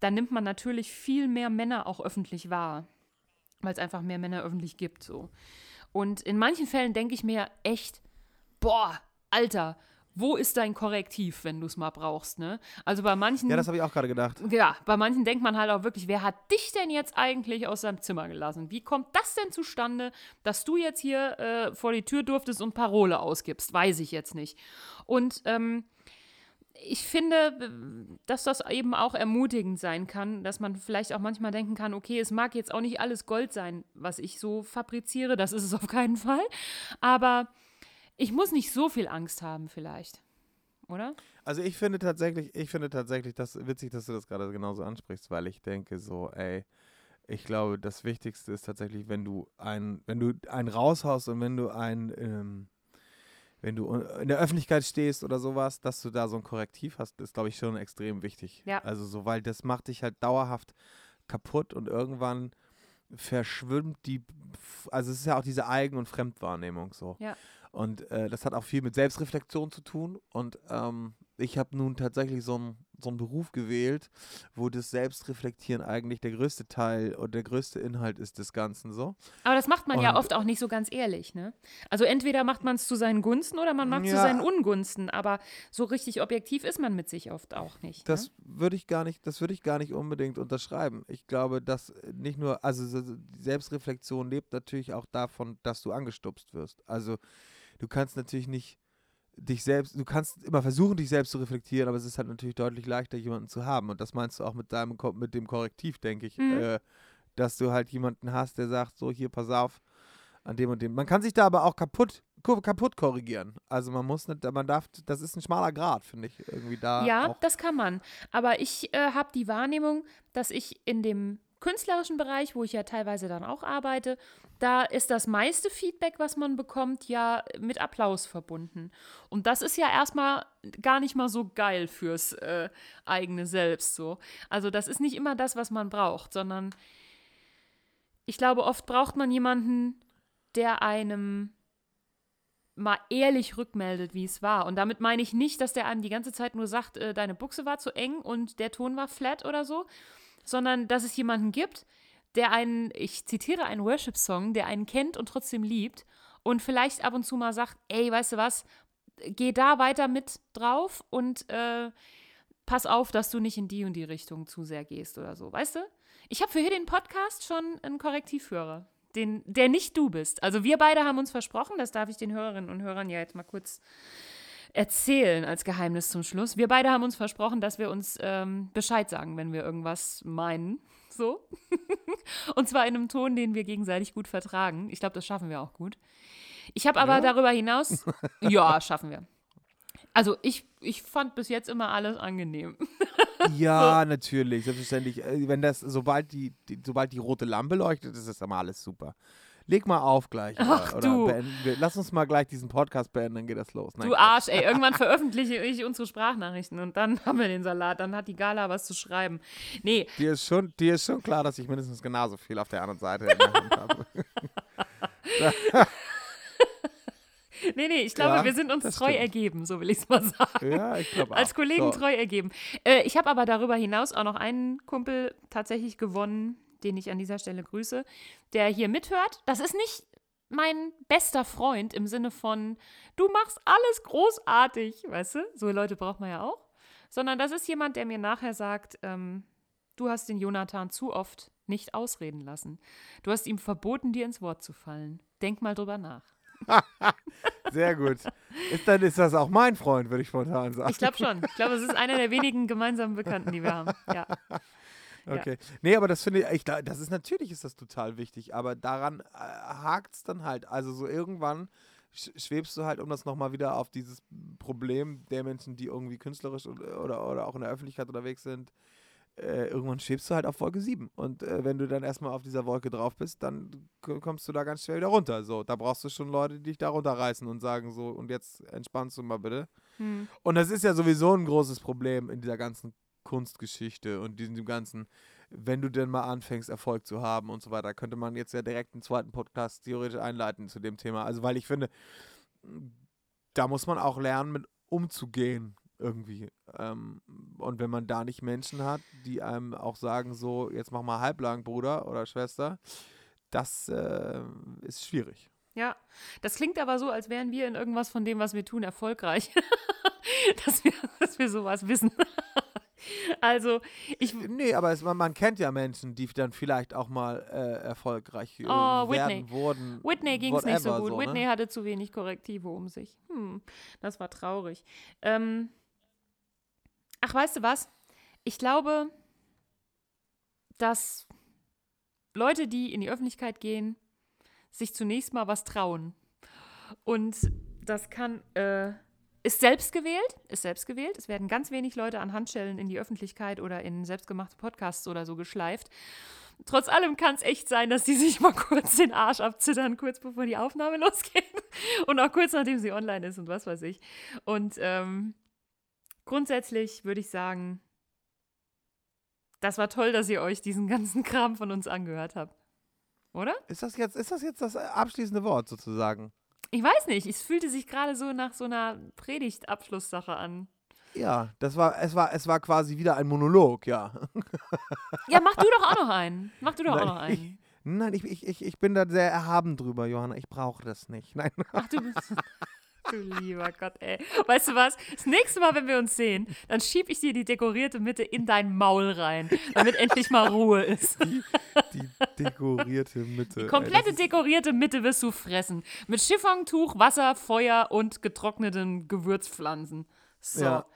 da nimmt man natürlich viel mehr Männer auch öffentlich wahr. Weil es einfach mehr Männer öffentlich gibt, so. Und in manchen Fällen denke ich mir echt, boah, Alter, wo ist dein Korrektiv, wenn du es mal brauchst, ne? Also bei manchen. Ja, das habe ich auch gerade gedacht. Ja, bei manchen denkt man halt auch wirklich, wer hat dich denn jetzt eigentlich aus seinem Zimmer gelassen? Wie kommt das denn zustande, dass du jetzt hier äh, vor die Tür durftest und Parole ausgibst? Weiß ich jetzt nicht. Und ähm, ich finde, dass das eben auch ermutigend sein kann, dass man vielleicht auch manchmal denken kann, okay, es mag jetzt auch nicht alles Gold sein, was ich so fabriziere, das ist es auf keinen Fall, aber ich muss nicht so viel Angst haben vielleicht, oder? Also ich finde tatsächlich, ich finde tatsächlich, das witzig, dass du das gerade genauso ansprichst, weil ich denke so, ey, ich glaube, das Wichtigste ist tatsächlich, wenn du ein, wenn du einen raushaust und wenn du ein ähm, wenn du in der Öffentlichkeit stehst oder sowas, dass du da so ein Korrektiv hast, ist, glaube ich, schon extrem wichtig. Ja. Also so, weil das macht dich halt dauerhaft kaputt und irgendwann verschwimmt die, also es ist ja auch diese Eigen- und Fremdwahrnehmung so. Ja. Und äh, das hat auch viel mit Selbstreflexion zu tun. Und ähm, ich habe nun tatsächlich so einen so Beruf gewählt, wo das Selbstreflektieren eigentlich der größte Teil und der größte Inhalt ist des Ganzen so. Aber das macht man Und- ja oft auch nicht so ganz ehrlich, ne? Also entweder macht man es zu seinen Gunsten oder man macht es zu Ja. seinen Ungunsten, aber so richtig objektiv ist man mit sich oft auch nicht. Das ne? würde ich gar nicht, das würde ich gar nicht unbedingt unterschreiben. Ich glaube, dass nicht nur, also Selbstreflexion lebt natürlich auch davon, dass du angestupst wirst. Also du kannst natürlich nicht dich selbst, du kannst immer versuchen, dich selbst zu reflektieren, aber es ist halt natürlich deutlich leichter, jemanden zu haben. Und das meinst du auch mit deinem, mit dem Korrektiv, denke ich, Mhm. äh, dass du halt jemanden hast, der sagt, so hier, pass auf, an dem und dem. Man kann sich da aber auch kaputt, kaputt korrigieren. Also man muss nicht, man darf, das ist ein schmaler Grad, finde ich, irgendwie da Ja, das kann man. Aber ich äh, habe die Wahrnehmung, dass ich in dem künstlerischen Bereich, wo ich ja teilweise dann auch arbeite, da ist das meiste Feedback, was man bekommt, ja mit Applaus verbunden. Und das ist ja erstmal gar nicht mal so geil fürs äh, eigene Selbst so. Also das ist nicht immer das, was man braucht, sondern ich glaube, oft braucht man jemanden, der einem mal ehrlich rückmeldet, wie es war. Und damit meine ich nicht, dass der einem die ganze Zeit nur sagt, äh, deine Buchse war zu eng und der Ton war flat oder so, sondern dass es jemanden gibt, der einen, ich zitiere einen Worship-Song, der einen kennt und trotzdem liebt und vielleicht ab und zu mal sagt, ey, weißt du was, geh da weiter mit drauf und äh, pass auf, dass du nicht in die und die Richtung zu sehr gehst oder so, weißt du? Ich habe für hier den Podcast schon einen Korrektivhörer, den, der nicht du bist. Also wir beide haben uns versprochen, das darf ich den Hörerinnen und Hörern ja jetzt mal kurz erzählen als Geheimnis zum Schluss. Wir beide haben uns versprochen, dass wir uns ähm, Bescheid sagen, wenn wir irgendwas meinen. So. und zwar in einem Ton, den wir gegenseitig gut vertragen. Ich glaube, das schaffen wir auch gut. Ich habe aber Ja? darüber hinaus. ja, schaffen wir. Also ich, ich fand bis jetzt immer alles angenehm. Ja, natürlich, selbstverständlich. Äh, Wenn das, sobald die, die, sobald die rote Lampe leuchtet, ist das immer alles super. Leg mal auf gleich. Ach, oder, du. Beenden wir, lass uns mal gleich diesen Podcast beenden, dann geht das los. Nein, Du Arsch, ey. Irgendwann veröffentliche ich unsere Sprachnachrichten und dann haben wir den Salat. Dann hat die Gala was zu schreiben. Nee, dir, ist schon, dir ist schon klar, dass ich mindestens genauso viel auf der anderen Seite habe. nee, nee. Ich glaube, Ja, wir sind uns treu stimmt. ergeben, so will ich es mal sagen. Ja, ich glaube auch. Als Kollegen so. treu ergeben. Äh, ich habe aber darüber hinaus auch noch einen Kumpel tatsächlich gewonnen, den ich an dieser Stelle grüße, der hier mithört. Das ist nicht mein bester Freund im Sinne von, du machst alles großartig, weißt du? So Leute braucht man ja auch. Sondern das ist jemand, der mir nachher sagt, ähm, du hast den Jonathan zu oft nicht ausreden lassen. Du hast ihm verboten, dir ins Wort zu fallen. Denk mal drüber nach. Sehr gut. Ist, dann ist das auch mein Freund, würde ich spontan sagen. Ich glaube schon. Ich glaube, es ist einer der wenigen gemeinsamen Bekannten, die wir haben. Ja. Ja. Okay. Nee, aber das finde ich, ich, da- das ist natürlich ist das total wichtig, aber daran äh, hakt es dann halt. Also so irgendwann sch schwebst du halt, um das nochmal wieder auf dieses Problem der Menschen, die irgendwie künstlerisch oder, oder, oder auch in der Öffentlichkeit unterwegs sind, äh, irgendwann schwebst du halt auf Wolke 7. Und äh, wenn du dann erstmal auf dieser Wolke drauf bist, dann kommst du da ganz schnell wieder runter. So, da brauchst du schon Leute, die dich da runterreißen und sagen so, und jetzt entspannst du mal bitte. Hm. Und das ist ja sowieso ein großes Problem in dieser ganzen Kunstgeschichte und diesem ganzen, wenn du denn mal anfängst, Erfolg zu haben und so weiter, könnte man jetzt ja direkt einen zweiten Podcast theoretisch einleiten zu dem Thema. Also, weil ich finde, da muss man auch lernen, mit umzugehen irgendwie. Ähm, und wenn man da nicht Menschen hat, die einem auch sagen, so, jetzt mach mal halblang, Bruder oder Schwester, das äh, ist schwierig. Ja, das klingt aber so, als wären wir in irgendwas von dem, was wir tun, erfolgreich. dass, wir, dass wir sowas wissen. also, ich. Nee, aber es, man, man kennt ja Menschen, die dann vielleicht auch mal äh, erfolgreich äh, Oh, Whitney. werden wurden. Whitney ging es nicht so gut. so, Whitney ne? hatte zu wenig Korrektive um sich. Hm, das war traurig. Ähm, ach, weißt du was? Ich glaube, dass Leute, die in die Öffentlichkeit gehen, sich zunächst mal was trauen. Und das kann, äh, ist selbst gewählt, ist selbst gewählt. Es werden ganz wenig Leute an Handschellen in die Öffentlichkeit oder in selbstgemachte Podcasts oder so geschleift. Trotz allem kann es echt sein, dass die sich mal kurz den Arsch abzittern, kurz bevor die Aufnahme losgeht. Und auch kurz nachdem sie online ist und was weiß ich. Und ähm, grundsätzlich würde ich sagen, das war toll, dass ihr euch diesen ganzen Kram von uns angehört habt. Oder? Ist das jetzt, ist das jetzt das abschließende Wort sozusagen? Ich weiß nicht, es fühlte sich gerade so nach so einer Predigtabschlusssache an. Ja, das war, es war, es war quasi wieder ein Monolog, ja. Ja, mach du doch auch noch einen. Mach du doch auch Nein, noch einen. Nein, ich, ich, ich, ich bin da sehr erhaben drüber, Johanna. Ich brauche das nicht. Nein. Ach, du bist. Du lieber Gott, ey. Weißt du was? Das nächste Mal, wenn wir uns sehen, dann schieb ich dir die dekorierte Mitte in dein Maul rein, damit endlich mal Ruhe ist. Die, die dekorierte Mitte. Die ey, komplette ist- dekorierte Mitte wirst du fressen. Mit Chiffontuch, Wasser, Feuer und getrockneten Gewürzpflanzen. So. Ja.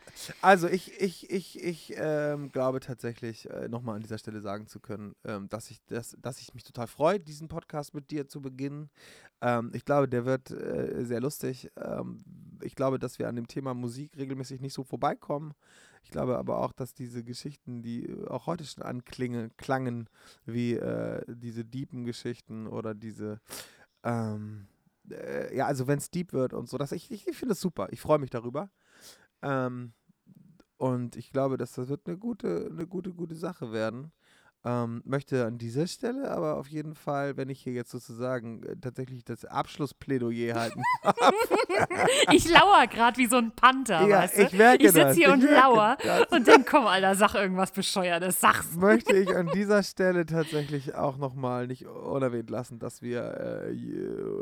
Also ich, ich, ich, ich ähm, glaube tatsächlich, äh, nochmal an dieser Stelle sagen zu können, ähm, dass, ich das, dass ich mich total freue, diesen Podcast mit dir zu beginnen. Ähm, ich glaube, der wird äh, sehr lustig. Ähm, ich glaube, dass wir an dem Thema Musik regelmäßig nicht so vorbeikommen. Ich glaube aber auch, dass diese Geschichten, die äh, auch heute schon anklingen, klangen, wie äh, diese Diepen-Geschichten oder diese, ähm, äh, ja, also wenn es deep wird und so, dass ich, ich, ich finde es super. Ich freue mich darüber. Ähm, und ich glaube, dass das wird eine gute, eine gute, gute Sache werden. Ähm, möchte an dieser Stelle aber auf jeden Fall, wenn ich hier jetzt sozusagen äh, tatsächlich das Abschlussplädoyer halten Ich lauer gerade wie so ein Panther, Ja, weißt du? ich merke ich sitze hier ich und lauer das. und denk, komm, Alter, sag irgendwas Bescheuertes, sag's. möchte ich an dieser Stelle tatsächlich auch nochmal nicht unerwähnt lassen, dass wir äh,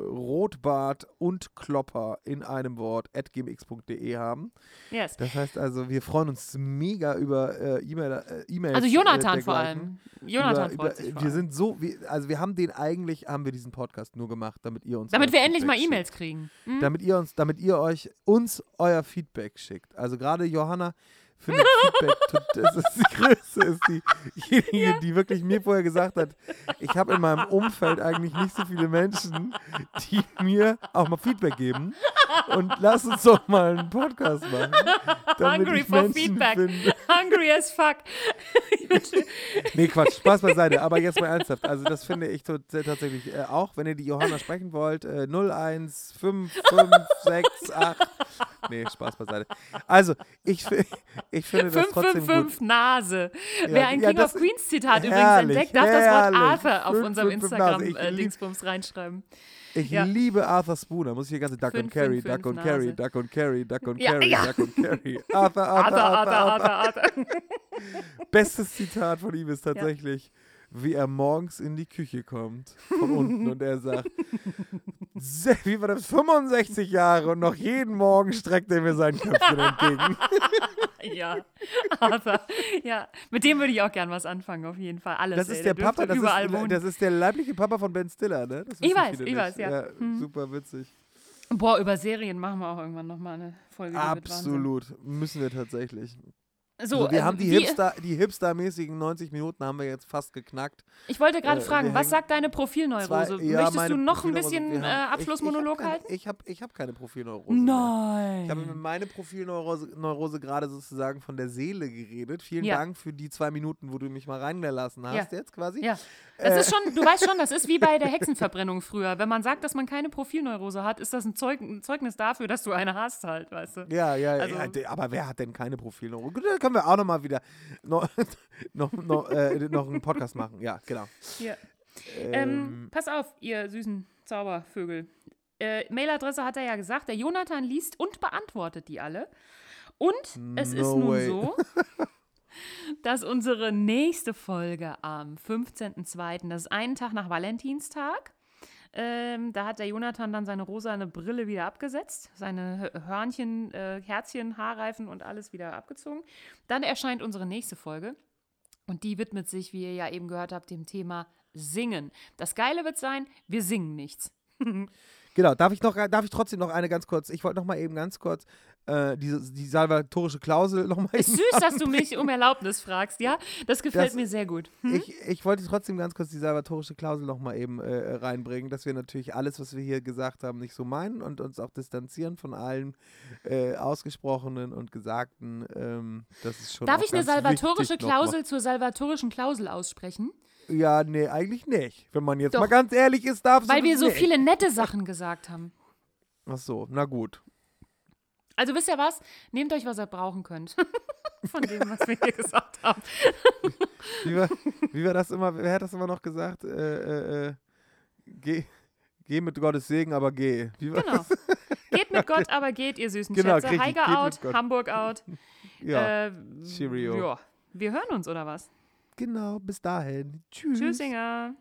Rotbart und Klopper in einem Wort at gmx.de haben. Yes. Das heißt also, wir freuen uns mega über äh, E-Mail, äh, E-Mails. Also äh, Jonathan vor dergleichen. allem. Jonathan über, freut über, Wir sind so, wir, also wir haben den eigentlich, haben wir diesen Podcast nur gemacht, damit ihr uns Damit wir endlich mal E-Mails kriegen. Hm? schickt. Damit ihr uns, damit ihr euch uns euer Feedback schickt. Also gerade Johanna findet Feedback, tot- das ist die Größte, ist diejenige, die wirklich mir vorher gesagt hat, ich habe in meinem Umfeld eigentlich nicht so viele Menschen, die mir auch mal Feedback geben. Und lass uns doch mal einen Podcast machen. damit Hungry ich for Menschen Feedback. finde. Hungry as fuck. Nee, Quatsch, Spaß beiseite. Aber jetzt mal ernsthaft. Also, das finde ich tatsächlich äh, auch. Wenn ihr die Johanna sprechen wollt, äh, 0155668. Nee, Spaß beiseite. Also, ich, ich finde das trotzdem gut. 555 Nase. Wer ein ja, King of Queens Zitat übrigens herrlich, entdeckt, darf das Wort herrlich. Arthur auf unserem 555 Nase. Ich lieb- Instagram-Dingsbums reinschreiben. Ich Ja. liebe Arthur Spooner. Muss ich hier ganze Duck and Carry, 555 Duck and Carry. Duck and Carry, Duck and Ja, Carry, ja. Duck and Carry. Arthur, Arthur, Arthur, Arthur, Arthur, Arthur. Arthur, Arthur. Bestes Zitat von ihm ist tatsächlich, wie er morgens in die Küche kommt, von unten, und er sagt, wie war das, 65 Jahre und noch jeden Morgen streckt er mir sein Köpfchen entgegen. Ja, Arthur. Ja, mit dem würde ich auch gern was anfangen, auf jeden Fall. Alles. Das ey, ist der dürfte Papa, das überall ist, das ist der leibliche Papa von Ben Stiller, ne? Das Ich weiß, ich nicht. weiß, ja. Hm. Super witzig. Boah, über Serien machen wir auch irgendwann nochmal eine Folge. Absolut. Müssen wir tatsächlich. So, also wir ähm, haben die, Hipster, die Hipster-mäßigen 90 Minuten haben wir jetzt fast geknackt. Ich wollte gerade äh, fragen, was sagt deine Profilneurose? Zwei- ja, Möchtest du noch ein bisschen wir äh, haben- Abschlussmonolog ich, ich hab halten? keine, ich habe ich hab keine Profilneurose. mehr. Nein. Ich habe meine Profilneurose Neurose gerade sozusagen von der Seele geredet. Vielen Ja. Dank für die zwei Minuten, wo du mich mal reingelassen hast Ja. jetzt quasi. Ja, das Äh. ist schon, du weißt schon, das ist wie bei der Hexenverbrennung früher. Wenn man sagt, dass man keine Profilneurose hat, ist das ein, Zeug, ein Zeugnis dafür, dass du eine hast halt, weißt du? Ja, ja, Also- ja, aber wer hat denn keine Profilneurose? Da können wir auch noch mal wieder noch, noch, noch, äh, noch einen Podcast machen. Ja, genau. Ja. Ähm, pass auf, ihr süßen Zaubervögel. Äh, Mailadresse hat er ja gesagt, der Jonathan liest und beantwortet die alle. Und es ist No nun way. so, dass unsere nächste Folge am 15.02., das ist einen Tag nach Valentinstag, Ähm, da hat der Jonathan dann seine rosane Brille wieder abgesetzt, seine Hörnchen, äh, Herzchen, Haarreifen und alles wieder abgezogen. Dann erscheint unsere nächste Folge. Und die widmet sich, wie ihr ja eben gehört habt, dem Thema Singen. Das Geile wird sein, wir singen nichts. Genau, darf ich noch, darf ich trotzdem noch eine ganz kurz, ich wollte noch mal eben ganz kurz äh, diese, die salvatorische Klausel noch mal Ist süß, dass du mich um Erlaubnis fragst, ja? Das gefällt Das- mir sehr gut. Ich, ich wollte trotzdem ganz kurz die salvatorische Klausel noch mal eben äh, reinbringen, dass wir natürlich alles, was wir hier gesagt haben, nicht so meinen und uns auch distanzieren von allen äh, ausgesprochenen und gesagten. Ähm, das ist schon Darf ich eine salvatorische. Klausel zur salvatorischen Klausel aussprechen? Ja, nee, eigentlich nicht. Wenn man jetzt Doch. mal ganz ehrlich ist, darf Weil wir so nicht. viele nette Sachen gesagt haben. Ach so, na gut. Also wisst ihr was? Nehmt euch, was ihr brauchen könnt. Von dem, was wir hier gesagt haben. Wie war, wie war das immer? Wer hat das immer noch gesagt? Äh, äh, äh, geh, geh mit Gottes Segen, aber geh. Genau. Geht mit Gott, aber geht, ihr süßen Genau, Schätze. Heiger out. Hamburg out. Ja, Äh, Cheerio. Ja. Wir hören uns, oder was? genau. Bis dahin. Tschüss. Tschüssinger.